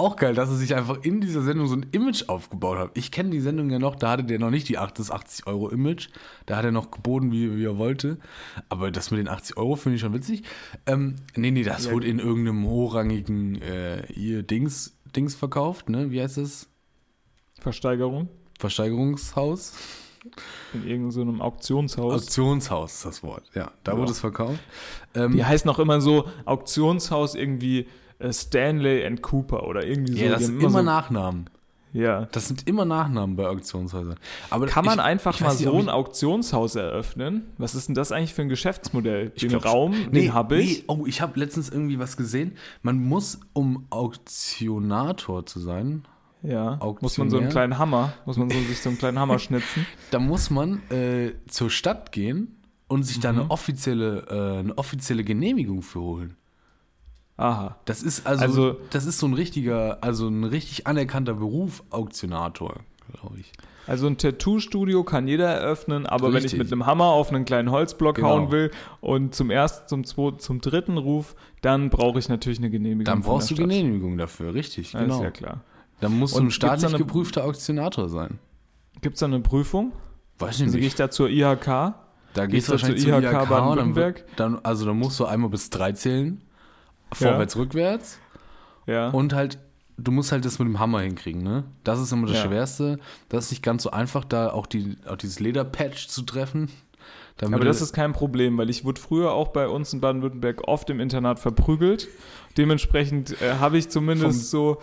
Auch geil, dass er sich einfach in dieser Sendung so ein Image aufgebaut hat. Ich kenne die Sendung ja noch, da hatte der noch nicht die 8 das 80 Euro Image. Da hat er noch geboten, wie, wie er wollte. Aber das mit den 80 Euro finde ich schon witzig. Ähm, nee, nee, das Ja. wurde in irgendeinem hochrangigen äh, hier Dings, Dings verkauft, ne? Wie heißt das? Versteigerung Versteigerungshaus? in irgendeinem Auktionshaus. Auktionshaus ist das Wort. Ja, da Ja. wurde es verkauft. Ähm, Die heißen auch immer so Auktionshaus irgendwie Stanley and Cooper oder irgendwie so. ja, das sind haben immer so, Nachnamen. Ja. Das sind immer Nachnamen bei Auktionshäusern. Aber Kann man ich- einfach ich mal nicht, so ein Auktionshaus eröffnen? Was ist denn das eigentlich für ein Geschäftsmodell? Den glaub Raum, schon. den habe ich. Nee, oh, ich habe letztens irgendwie was gesehen. Man muss, um Auktionator zu sein, Ja. Muss man so einen Auktionär? kleinen Hammer, muss man so, sich so einen kleinen Hammer schnitzen. da muss man äh, zur Stadt gehen und sich da Mhm. eine offizielle, äh, eine offizielle Genehmigung für holen. Aha. Das ist also, Also- das ist so ein richtiger, also ein richtig anerkannter Beruf, Auktionator, glaube ich. Also ein Tattoo-Studio kann jeder eröffnen, aber wenn ich Richtig. mit einem Hammer auf einen kleinen Holzblock Genau. hauen will und zum ersten, zum zweiten, zum dritten Ruf, dann brauche ich natürlich eine Genehmigung. Dann brauchst du Stadt. Genehmigung dafür, richtig, genau. Ist ja klar. Dann musst du ein staatlich eine- geprüfter Auktionator sein. Gibt es da eine Prüfung? Weiß ich Also gehe ich nicht. da zur IHK? Da gehst du wahrscheinlich zur IHK IHK dann, Baden-Württemberg? wird- dann, also dann musst du einmal bis drei zählen, vorwärts, rückwärts Ja. und halt, du musst halt das mit dem Hammer hinkriegen, ne? Das ist immer das Ja. Schwerste. Das ist nicht ganz so einfach, da auch, die, auch dieses Lederpatch zu treffen. Aber das ist kein Problem, weil ich wurde früher auch bei uns in Baden-Württemberg oft im Internat verprügelt. Dementsprechend äh, habe ich zumindest so,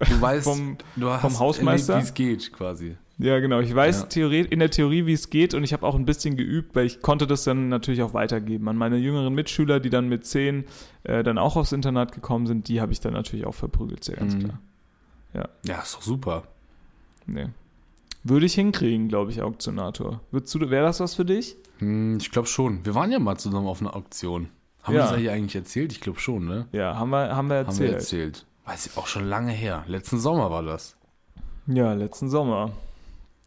du weißt, vom- du vom Hausmeister? wie es geht, quasi. Ja genau, ich weiß Ja. Theorie, in der Theorie, wie es geht und ich habe auch ein bisschen geübt, weil ich konnte das dann natürlich auch weitergeben. An meine jüngeren Mitschüler, die dann mit zehn äh, dann auch aufs Internat gekommen sind, die habe ich dann natürlich auch verprügelt, sehr ganz Mhm. klar. Ja, ist doch super. Nee. Würde ich hinkriegen, glaube ich, Auktionator. Wäre das was für dich? Hm, ich glaube schon. Wir waren ja mal zusammen auf einer Auktion. Haben Ja. wir das hier eigentlich erzählt? Ich glaube schon, ne? Ja, haben wir, haben wir Haben erzählt. wir erzählt. Weiß ich auch schon lange her. Letzten Sommer war das. Ja, letzten Sommer.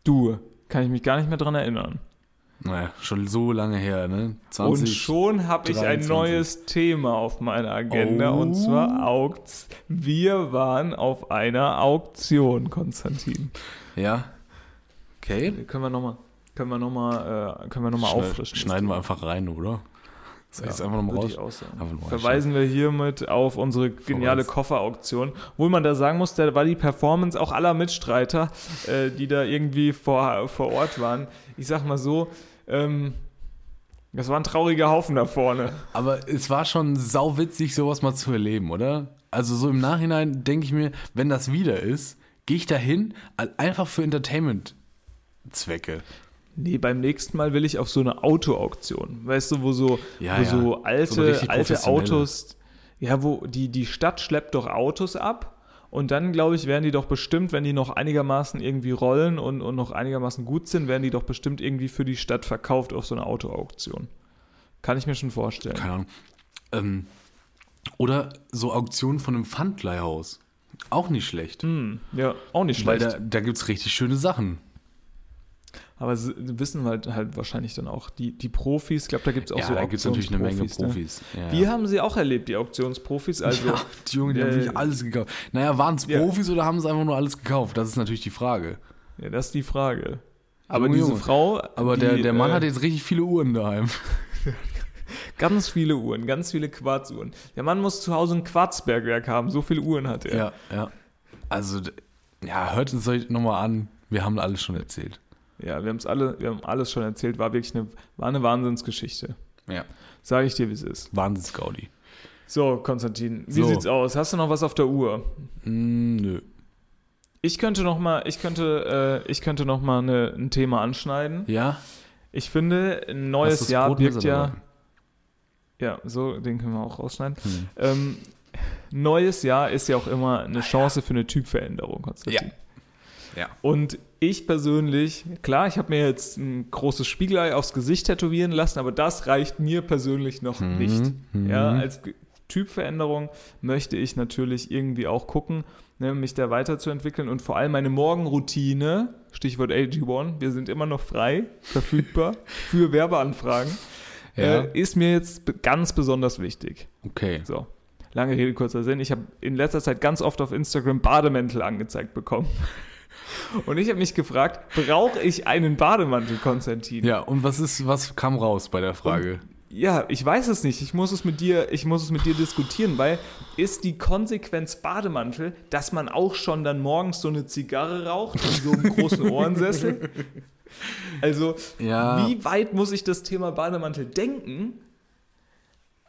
Du, kann ich mich gar nicht mehr dran erinnern. Naja, schon so lange her, ne? 20. und schon habe ich ein 23. neues Thema auf meiner Agenda Oh. und zwar Aukts. Wir waren auf einer Auktion, Konstantin. Ja. Okay. Können wir nochmal können wir noch mal, äh, können wir noch mal Schneid- auffrischen. Schneiden wir einfach rein, oder? Soll ich Ja, jetzt einfach nochmal raus? Einfach mal Verweisen wir hiermit auf unsere geniale. Kofferauktion. Obwohl man da sagen muss, da war die Performance auch aller Mitstreiter, äh, die da irgendwie vor, vor Ort waren. Ich sag mal so, ähm, das war ein trauriger Haufen da vorne. Aber es war schon sauwitzig, sowas mal zu erleben, oder? Also so im Nachhinein denke ich mir, wenn das wieder ist, gehe ich da hin, einfach für Entertainment-Zwecke. Nee, beim nächsten Mal will ich auf so eine Autoauktion. Weißt du, wo so, Ja, wo ja. so So alte, richtig alte. Autos, ja, wo die, die Stadt schleppt doch Autos ab. Und dann, glaube ich, werden die doch bestimmt, wenn die noch einigermaßen irgendwie rollen und, und noch einigermaßen gut sind, werden die doch bestimmt irgendwie für die Stadt verkauft auf so eine Autoauktion. Kann ich mir schon vorstellen. Keine Ahnung. Ähm, oder so Auktionen von einem Pfandleihhaus. Auch nicht schlecht. Hm, ja, auch nicht Weil schlecht. da, da gibt es richtig schöne Sachen. Aber sie wissen halt, halt wahrscheinlich dann auch die, die Profis. Ich glaube, da gibt es auch ja, so da gibt es natürlich eine Menge Auktionsprofis, Profis. Ja. Ne? Wir haben sie auch erlebt, die Auktionsprofis. Also, ja, die Jungen, die haben äh, sich alles gekauft. Naja, waren es Ja. Profis oder haben sie einfach nur alles gekauft? Das ist natürlich die Frage. Ja, das ist die Frage. Aber Junge, diese Junge. Frau. Aber die, der, der Mann äh, hat jetzt richtig viele Uhren daheim. ganz viele Uhren, ganz viele Quarzuhren. Der Mann muss zu Hause ein Quarzbergwerk haben, so viele Uhren hat er. Ja, ja. Also, ja, hört es euch nochmal an. Wir haben alles schon erzählt. Ja, wir haben es alle, wir haben alles schon erzählt, war wirklich eine, war eine Wahnsinnsgeschichte. Ja. Sage ich dir, wie es ist. Wahnsinns-Gaudi. So, Konstantin, wie So. sieht's aus? Hast du noch was auf der Uhr? Mm, nö. Ich könnte noch mal, ich könnte, äh, ich könnte noch mal eine, ein Thema anschneiden. Ja? Ich finde, ein neues Jahr Brotmesser birgt ja, ja, so, den können wir auch rausschneiden. Hm. Ähm, neues Jahr ist ja auch immer eine Chance für eine Typveränderung, Konstantin. Ja. Und ich persönlich, klar, ich habe mir jetzt ein großes Spiegelei aufs Gesicht tätowieren lassen, aber das reicht mir persönlich noch Mhm, nicht. mhm. Ja, als Typveränderung möchte ich natürlich irgendwie auch gucken, ne, mich da weiterzuentwickeln und vor allem meine Morgenroutine, Stichwort AG1, wir sind immer noch frei, verfügbar für Werbeanfragen, Ja. äh, ist mir jetzt ganz besonders wichtig. Okay. So, lange Rede, kurzer Sinn. Ich habe in letzter Zeit ganz oft auf Instagram Bademäntel angezeigt bekommen. Und ich habe mich gefragt, brauche ich einen Bademantel, Konstantin? Ja, und was ist, was kam raus bei der Frage? Ja, ich weiß es nicht. Ich muss es mit dir, ich muss es mit dir diskutieren, weil ist die Konsequenz Bademantel, dass man auch schon dann morgens so eine Zigarre raucht in so einem großen Ohrensessel? Also, Ja. wie weit muss ich das Thema Bademantel denken,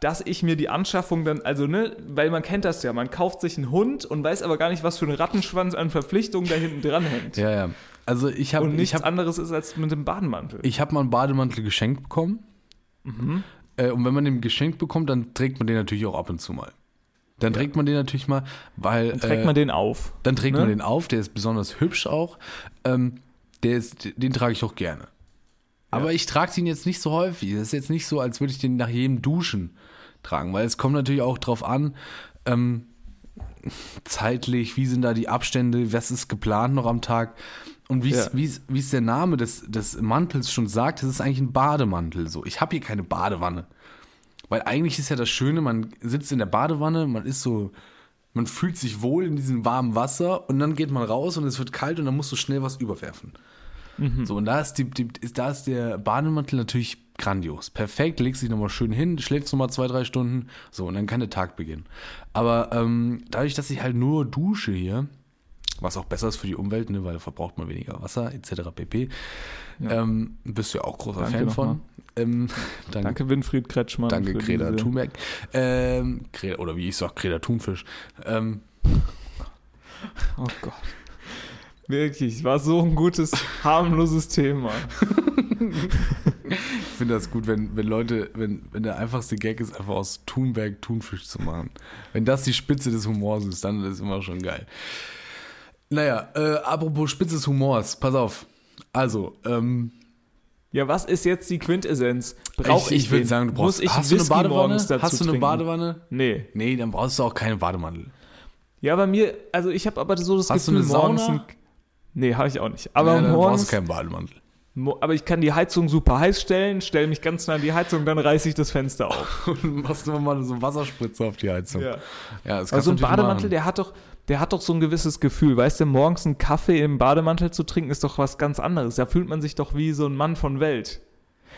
dass ich mir die Anschaffung dann, also ne, weil man kennt das ja, man kauft sich einen Hund und weiß aber gar nicht, was für ein Rattenschwanz an Verpflichtungen da hinten dran hängt. Ja, ja. Also ich habe und ich nichts hab, anderes ist als mit dem Bademantel. ich hab mal einen Bademantel geschenkt bekommen. Äh, und wenn man den geschenkt bekommt, dann trägt man den natürlich auch ab und zu mal. Dann trägt man den natürlich mal, weil. Dann trägt äh, man den auf. Dann trägt ne? man den auf, der ist besonders hübsch auch. Ähm, der ist, den trage ich auch gerne. Aber ich trage den jetzt nicht so häufig. Das ist jetzt nicht so, als würde ich den nach jedem Duschen tragen, weil es kommt natürlich auch drauf an, ähm, zeitlich, wie sind da die Abstände, was ist geplant noch am Tag. Und wie Ja. es der Name des, des Mantels schon sagt, das ist eigentlich ein Bademantel. So, ich habe hier keine Badewanne. Weil eigentlich ist ja das Schöne, man sitzt in der Badewanne, man ist so, man fühlt sich wohl in diesem warmen Wasser und dann geht man raus und es wird kalt und dann musst du schnell was überwerfen. So, und da ist, die, die, ist, da ist der Bademantel natürlich grandios. Perfekt, legst dich nochmal schön hin, schläfst nochmal zwei, drei Stunden, so, und dann kann der Tag beginnen. Aber ähm, dadurch, dass ich halt nur dusche hier, was auch besser ist für die Umwelt, ne, weil verbraucht man weniger Wasser, etc. pp. Ähm, bist du ja auch großer Danke Fan von. Ähm, danke, Danke, Winfried Kretschmann. danke Greta Thunberg. Ähm, oder wie ich sag, Greta Thunfisch. Ähm, Oh Gott. Wirklich, war so ein gutes, harmloses Thema. ich finde das gut, wenn, wenn Leute, wenn, wenn der einfachste Gag ist, einfach aus Thunberg Thunfisch zu machen. Wenn das die Spitze des Humors ist, dann ist es immer schon geil. Naja, äh, apropos Spitze des Humors, pass auf. Also, ähm, Ja, was ist jetzt die Quintessenz? Brauche ich, ich würde sagen, du brauchst, Muss ich hast du eine Whisky Badewanne? morgens dazu Hast du eine trinken? Badewanne? Nee. Nee, dann brauchst du auch keine Bademantel. Ja, bei mir, also ich habe aber so das Hast du Gefühl, eine morgens. Sauna? Ein, nee, habe ich auch nicht. Aber ja, brauchst morgens. du keinen Bademantel. Aber ich kann die Heizung super heiß stellen, stelle mich ganz nah an die Heizung, dann reiße ich das Fenster auf. Und machst du mal so Wasserspritze auf die Heizung. Ja. ja das Also so ein Bademantel, machen. der hat doch, der hat doch so ein gewisses Gefühl. Weißt du, morgens einen Kaffee im Bademantel zu trinken, ist doch was ganz anderes. Da fühlt man sich doch wie so ein Mann von Welt.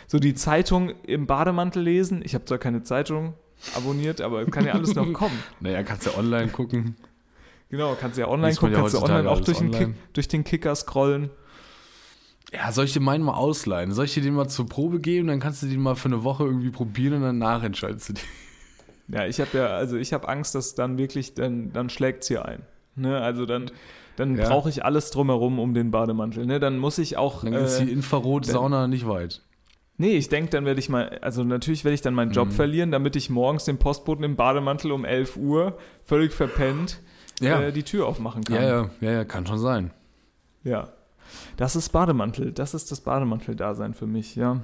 So die Zeitung im Bademantel lesen. Ich habe zwar keine Zeitung abonniert, aber kann ja alles noch kommen. Naja, kannst du online gucken. Genau, kannst ja online gucken, ja kannst du online auch durch den, online. Kick, durch den Kicker scrollen. Ja, soll ich dir meinen mal ausleihen? Soll ich dir den mal zur Probe geben? Dann kannst du den mal für eine Woche irgendwie probieren und danach entscheidest du dich. Ja, ich habe ja, also ich habe Angst, dass dann wirklich, dann, dann schlägt es hier ein. Ne? Also dann, dann Ja. brauche ich alles drumherum um den Bademantel. Ne? Dann muss ich auch. Dann ist die Äh, Infrarot-Sauna nicht weit. nee, ich denke, dann werde ich mal, also natürlich werde ich dann meinen Job Mhm. verlieren, damit ich morgens den Postboten im Bademantel um 11 Uhr völlig verpennt Ja. äh, die Tür aufmachen kann. Ja, ja, ja, ja, kann schon sein. Ja. Das ist Bademantel. Das ist das Bademantel-Dasein für mich, ja.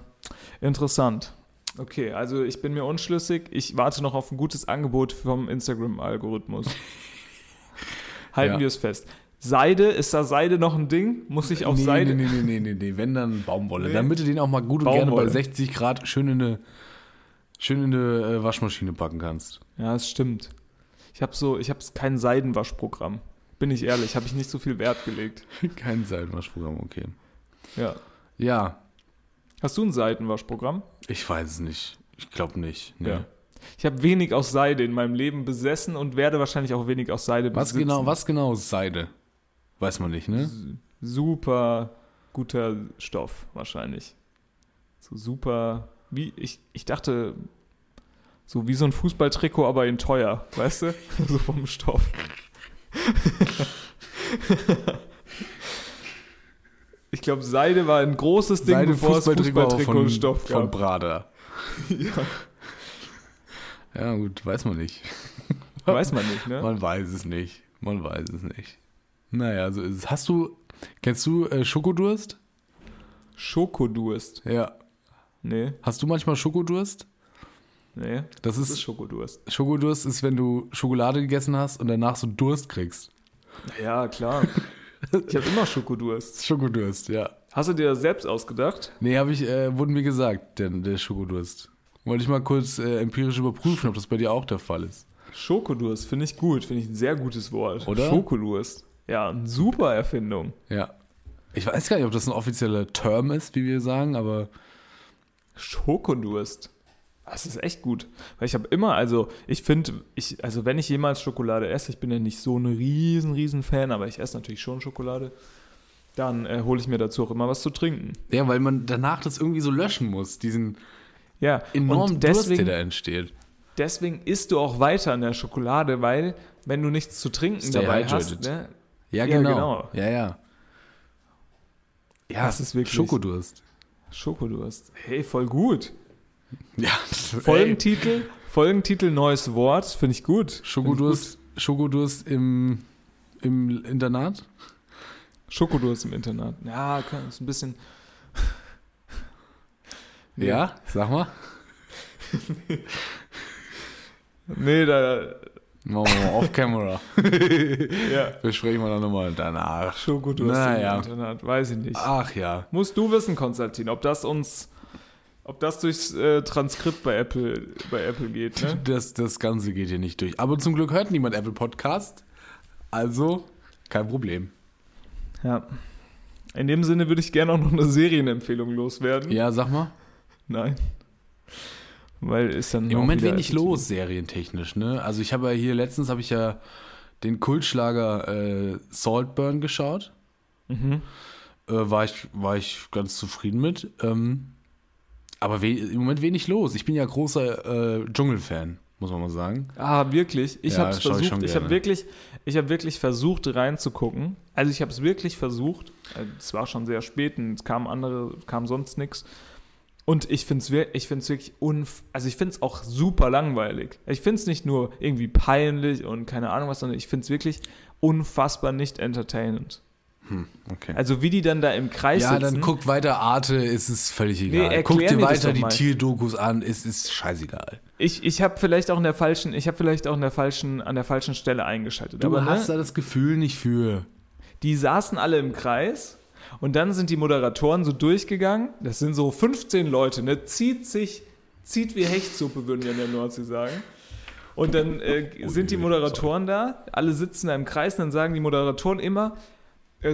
Interessant. Okay, also ich bin mir unschlüssig. Ich warte noch auf ein gutes Angebot vom Instagram-Algorithmus. Halten Ja. wir es fest. Seide, ist da Seide noch ein Ding? Muss ich auf nee, Seide? Nee, nee, nee, nee, nee, wenn dann Baumwolle. Nee. Damit du den auch mal gut und gerne bei Baumwolle. 60 Grad schön in eine, schön in eine äh, Waschmaschine packen kannst. Ja, das stimmt. Ich habe so, ich habe kein Seidenwaschprogramm. Bin ich ehrlich, habe ich nicht so viel Wert gelegt. Kein Seitenwaschprogramm, okay. Ja. Ja, Hast du ein Seidenwaschprogramm? ich weiß es nicht. Ich glaube nicht. Nee. Ja. Ich habe wenig aus Seide in meinem Leben besessen und werde wahrscheinlich auch wenig aus Seide Was besitzen. genau, was genau ist Seide? Weiß man nicht, ne? super guter Stoff wahrscheinlich. So super wie, ich, ich dachte, so wie so ein Fußballtrikot, aber in teuer, weißt du? so vom Stoff. ich glaube, Seide war ein großes Ding, Seide bevor es Fußballtrikot Fußballtrikot von, Stoff von gab. Brada. ja, Ja, gut, weiß man nicht. weiß man nicht, ne? Man weiß es nicht. Man weiß es nicht. Naja, so ist es. Hast du, kennst du äh, Schokodurst? Schokodurst. Ja. Nee, Hast du manchmal Schokodurst? Nee. Das Das ist ist, Schokodurst. Schokodurst ist, wenn du Schokolade gegessen hast und danach so Durst kriegst. Ja, klar. Ich habe immer Schokodurst. Schokodurst, ja. Hast du dir das selbst ausgedacht? Nee, habe ich, äh, wurde mir gesagt, der, der Schokodurst. Wollte ich mal kurz äh, empirisch überprüfen, ob das bei dir auch der Fall ist. Schokodurst finde ich gut, finde ich ein sehr gutes Wort. Oder? Schokodurst. Ja, eine super Erfindung. Ja. Ich weiß gar nicht, ob das ein offizieller Term ist, wie wir sagen, aber Schokodurst. Das ist echt gut. Weil ich habe immer, also ich finde, ich, also wenn ich jemals Schokolade esse, ich bin ja nicht so ein riesen, riesen Fan, aber ich esse natürlich schon Schokolade, dann äh, hole ich mir dazu auch immer was zu trinken. ja, weil man danach das irgendwie so löschen muss, diesen Ja, enormen und Durst, deswegen, der da entsteht. deswegen isst du auch weiter an der Schokolade, weil wenn du nichts zu trinken Stay dabei hydrated. hast, ne, Ja, Ja, genau. genau. Ja, ja. Ja, Das ist wirklich- Schokodurst. Schokodurst. Hey, voll gut. Ja, Folgentitel, Folgentitel, neues Wort, finde ich gut. Find ich Schokodurst, Schokodurst im, im Internat? gut. Schokodurst im Internat. Ja, ist ein bisschen. Nee. Ja, sag mal. Nee, da. Machen wir mal off camera. Ja. Besprechen wir dann nochmal danach. Schokodurst Naja. im Internat, weiß ich nicht. Ach ja. Musst du wissen, Konstantin, ob das uns. Ob das durchs äh, Transkript bei Apple, bei Apple geht, ne? Das, das Ganze geht hier nicht durch. Aber zum Glück hört niemand Apple Podcast. Also, kein Problem. Ja. In dem Sinne würde ich gerne auch noch eine Serienempfehlung loswerden. Ja, sag mal. Nein. Weil ist dann. Im Moment wenig los, serientechnisch, ne? Also ich habe ja hier, letztens habe ich ja den Kultschlager äh, Saltburn geschaut. Mhm. Äh, war, ich, war ich ganz zufrieden mit. Ähm, aber im Moment wenig los. Ich bin ja großer äh, Dschungelfan, muss man mal sagen. Ah, wirklich? Ich Ja, habe es ich versucht. Ich, gerne. habe wirklich, ich habe wirklich versucht reinzugucken. Also ich habe es wirklich versucht. Es war schon sehr spät und es kam andere, kam sonst nichts. Und ich finde es ich find's wirklich unf also ich finde es auch super langweilig. Ich finde es nicht nur irgendwie peinlich und keine Ahnung was, sondern ich finde es wirklich unfassbar nicht entertainend. Okay. Also wie die dann da im Kreis ja, sitzen. dann guckt weiter Arte, ist es völlig egal. erklär Guck dir weiter die. Tierdokus an, ist ist scheißegal. Ich, ich habe vielleicht auch in der falschen, ich habe vielleicht auch in der falschen, an der falschen Stelle eingeschaltet. Du Aber, ne, hast da das Gefühl nicht für. die saßen alle im Kreis und dann sind die Moderatoren so durchgegangen. Das sind so 15 Leute, ne? Zieht sich, zieht wie Hechtsuppe, würden wir in der Nordsee sagen. Und dann äh, sind die Moderatoren da, alle sitzen da im Kreis und dann sagen die Moderatoren immer,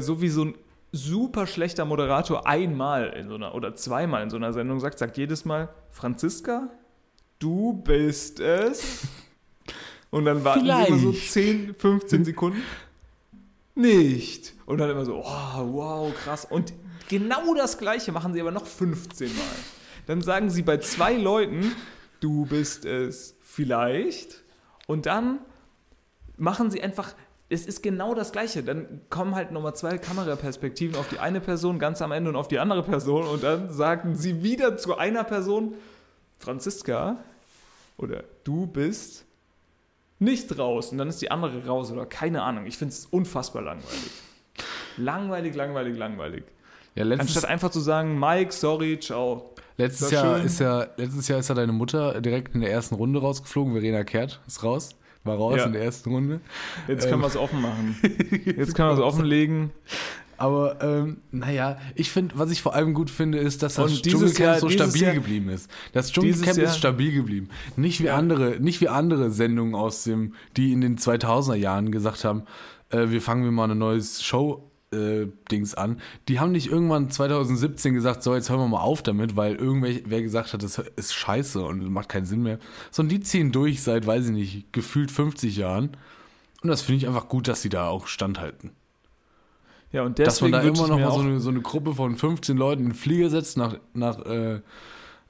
so wie so ein super schlechter Moderator einmal in so einer oder zweimal in so einer Sendung sagt, sagt jedes Mal, Franziska, du bist es. Und dann warten sie immer so Vielleicht. 10, 15 Sekunden. Nicht. Und dann immer so, oh, wow, krass. Und genau das Gleiche machen sie aber noch 15 Mal. Dann sagen sie bei zwei Leuten, du bist es vielleicht. Und dann machen sie einfach, es ist genau das Gleiche. Dann kommen halt nochmal zwei Kameraperspektiven auf die eine Person ganz am Ende und auf die andere Person. Und dann sagen sie wieder zu einer Person, Franziska, oder du bist nicht raus. Und dann ist die andere raus oder keine Ahnung. Ich finde es unfassbar langweilig. Langweilig, langweilig, langweilig. Ja, Anstatt einfach zu sagen, Mike, sorry, ciao. letztes, Jahr schön. ist ja, letztes Jahr ist ja deine Mutter direkt in der ersten Runde rausgeflogen. Verena Kehrt ist raus. War raus Ja. in der ersten Runde. Jetzt Ähm. können wir es offen machen. Jetzt können wir es offenlegen. Aber ähm, naja, ich finde, was ich vor allem gut finde, ist, dass das Dschungelcamp so stabil Jahr- geblieben ist. Das Dschungelcamp ist stabil geblieben. Nicht wie andere, nicht wie andere Sendungen aus dem, die in den 2000er Jahren gesagt haben, äh, wir fangen wir mal eine neues Show äh, Dings an. Die haben nicht irgendwann 2017 gesagt, so jetzt hören wir mal auf damit, weil irgendwer wer gesagt hat, das ist scheiße und macht keinen Sinn mehr. Sondern die ziehen durch seit, weiß ich nicht, gefühlt 50 Jahren. Und das finde ich einfach gut, dass sie da auch standhalten Ja, und dass man deswegen da immer noch mal so eine, so eine Gruppe von 15 Leuten in den Flieger setzt nach, nach, äh,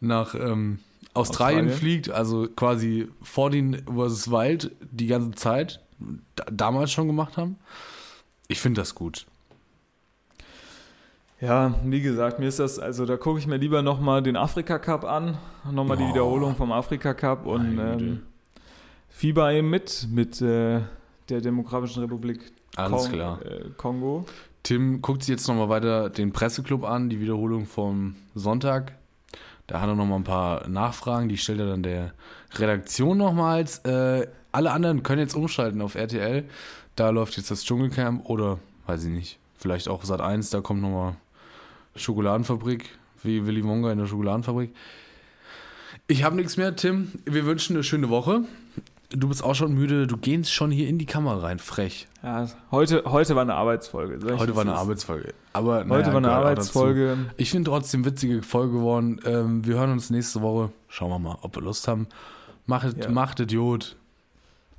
nach ähm, Australien, Australien. fliegt, also quasi 14 vs. Wild die ganze Zeit da, damals schon gemacht haben. Ich finde das gut. Ja, wie gesagt, mir ist das, also da gucke ich mir lieber nochmal den Afrika Cup an, nochmal die Oh. Wiederholung vom Afrika Cup und ähm, fieber eben mit, mit äh, der Demokratischen Republik Alles Kong- klar. Äh, Kongo. Tim guckt sich jetzt nochmal weiter den Presseclub an, die Wiederholung vom Sonntag. Da hat er nochmal ein paar Nachfragen, die stellt er dann der Redaktion nochmals. Äh, alle anderen können jetzt umschalten auf RTL. Da läuft jetzt das Dschungelcamp oder, weiß ich nicht, vielleicht auch Sat 1, da kommt nochmal Schokoladenfabrik, wie Willy Wonka in der Schokoladenfabrik. Ich habe nichts mehr, Tim. Wir wünschen eine schöne Woche. Du bist auch schon müde, du gehst schon hier in die Kamera rein, frech. Ja, heute, heute war eine Arbeitsfolge. Heute war eine. Arbeitsfolge. Aber Heute naja, war eine Arbeitsfolge. Ich finde trotzdem witzige Folge geworden. Ähm, wir hören uns nächste Woche. Schauen wir mal, ob wir Lust haben. Macht, Ja. macht Idiot.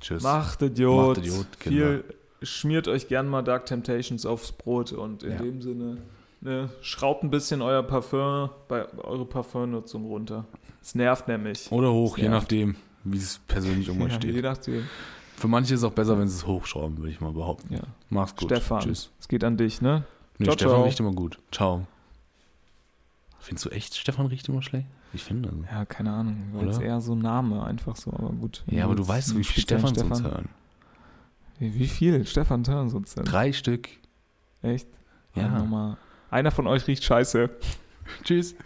Tschüss. Macht Idiot. Macht Idiot, Viel, schmiert euch gern mal Dark Temptations aufs Brot und in Ja. dem Sinne, ne, schraubt ein bisschen euer Parfum, bei eure Parfumnutzung runter. Es nervt nämlich. Oder hoch, je Ja. nachdem, wie es persönlich um euch Ja, je steht. nachdem. Für manche ist es auch besser, wenn sie es hochschrauben, würde ich mal behaupten. Ja. Mach's gut. Stefan, Tschüss. es geht an dich, ne? Nee, Ciao, Stefan ciao. riecht immer gut. Ciao. Findest du echt, Stefan riecht immer schlecht? Ich finde. Also. Ja, keine Ahnung. War jetzt Oder? eher so Name, einfach so, aber gut. Ja, aber du weißt, wie viele Speziellen Stefans uns hören. Wie, wie viel Stefan hören denn? Drei Stück. Echt? Ja. Nochmal. Einer von euch riecht scheiße. Tschüss.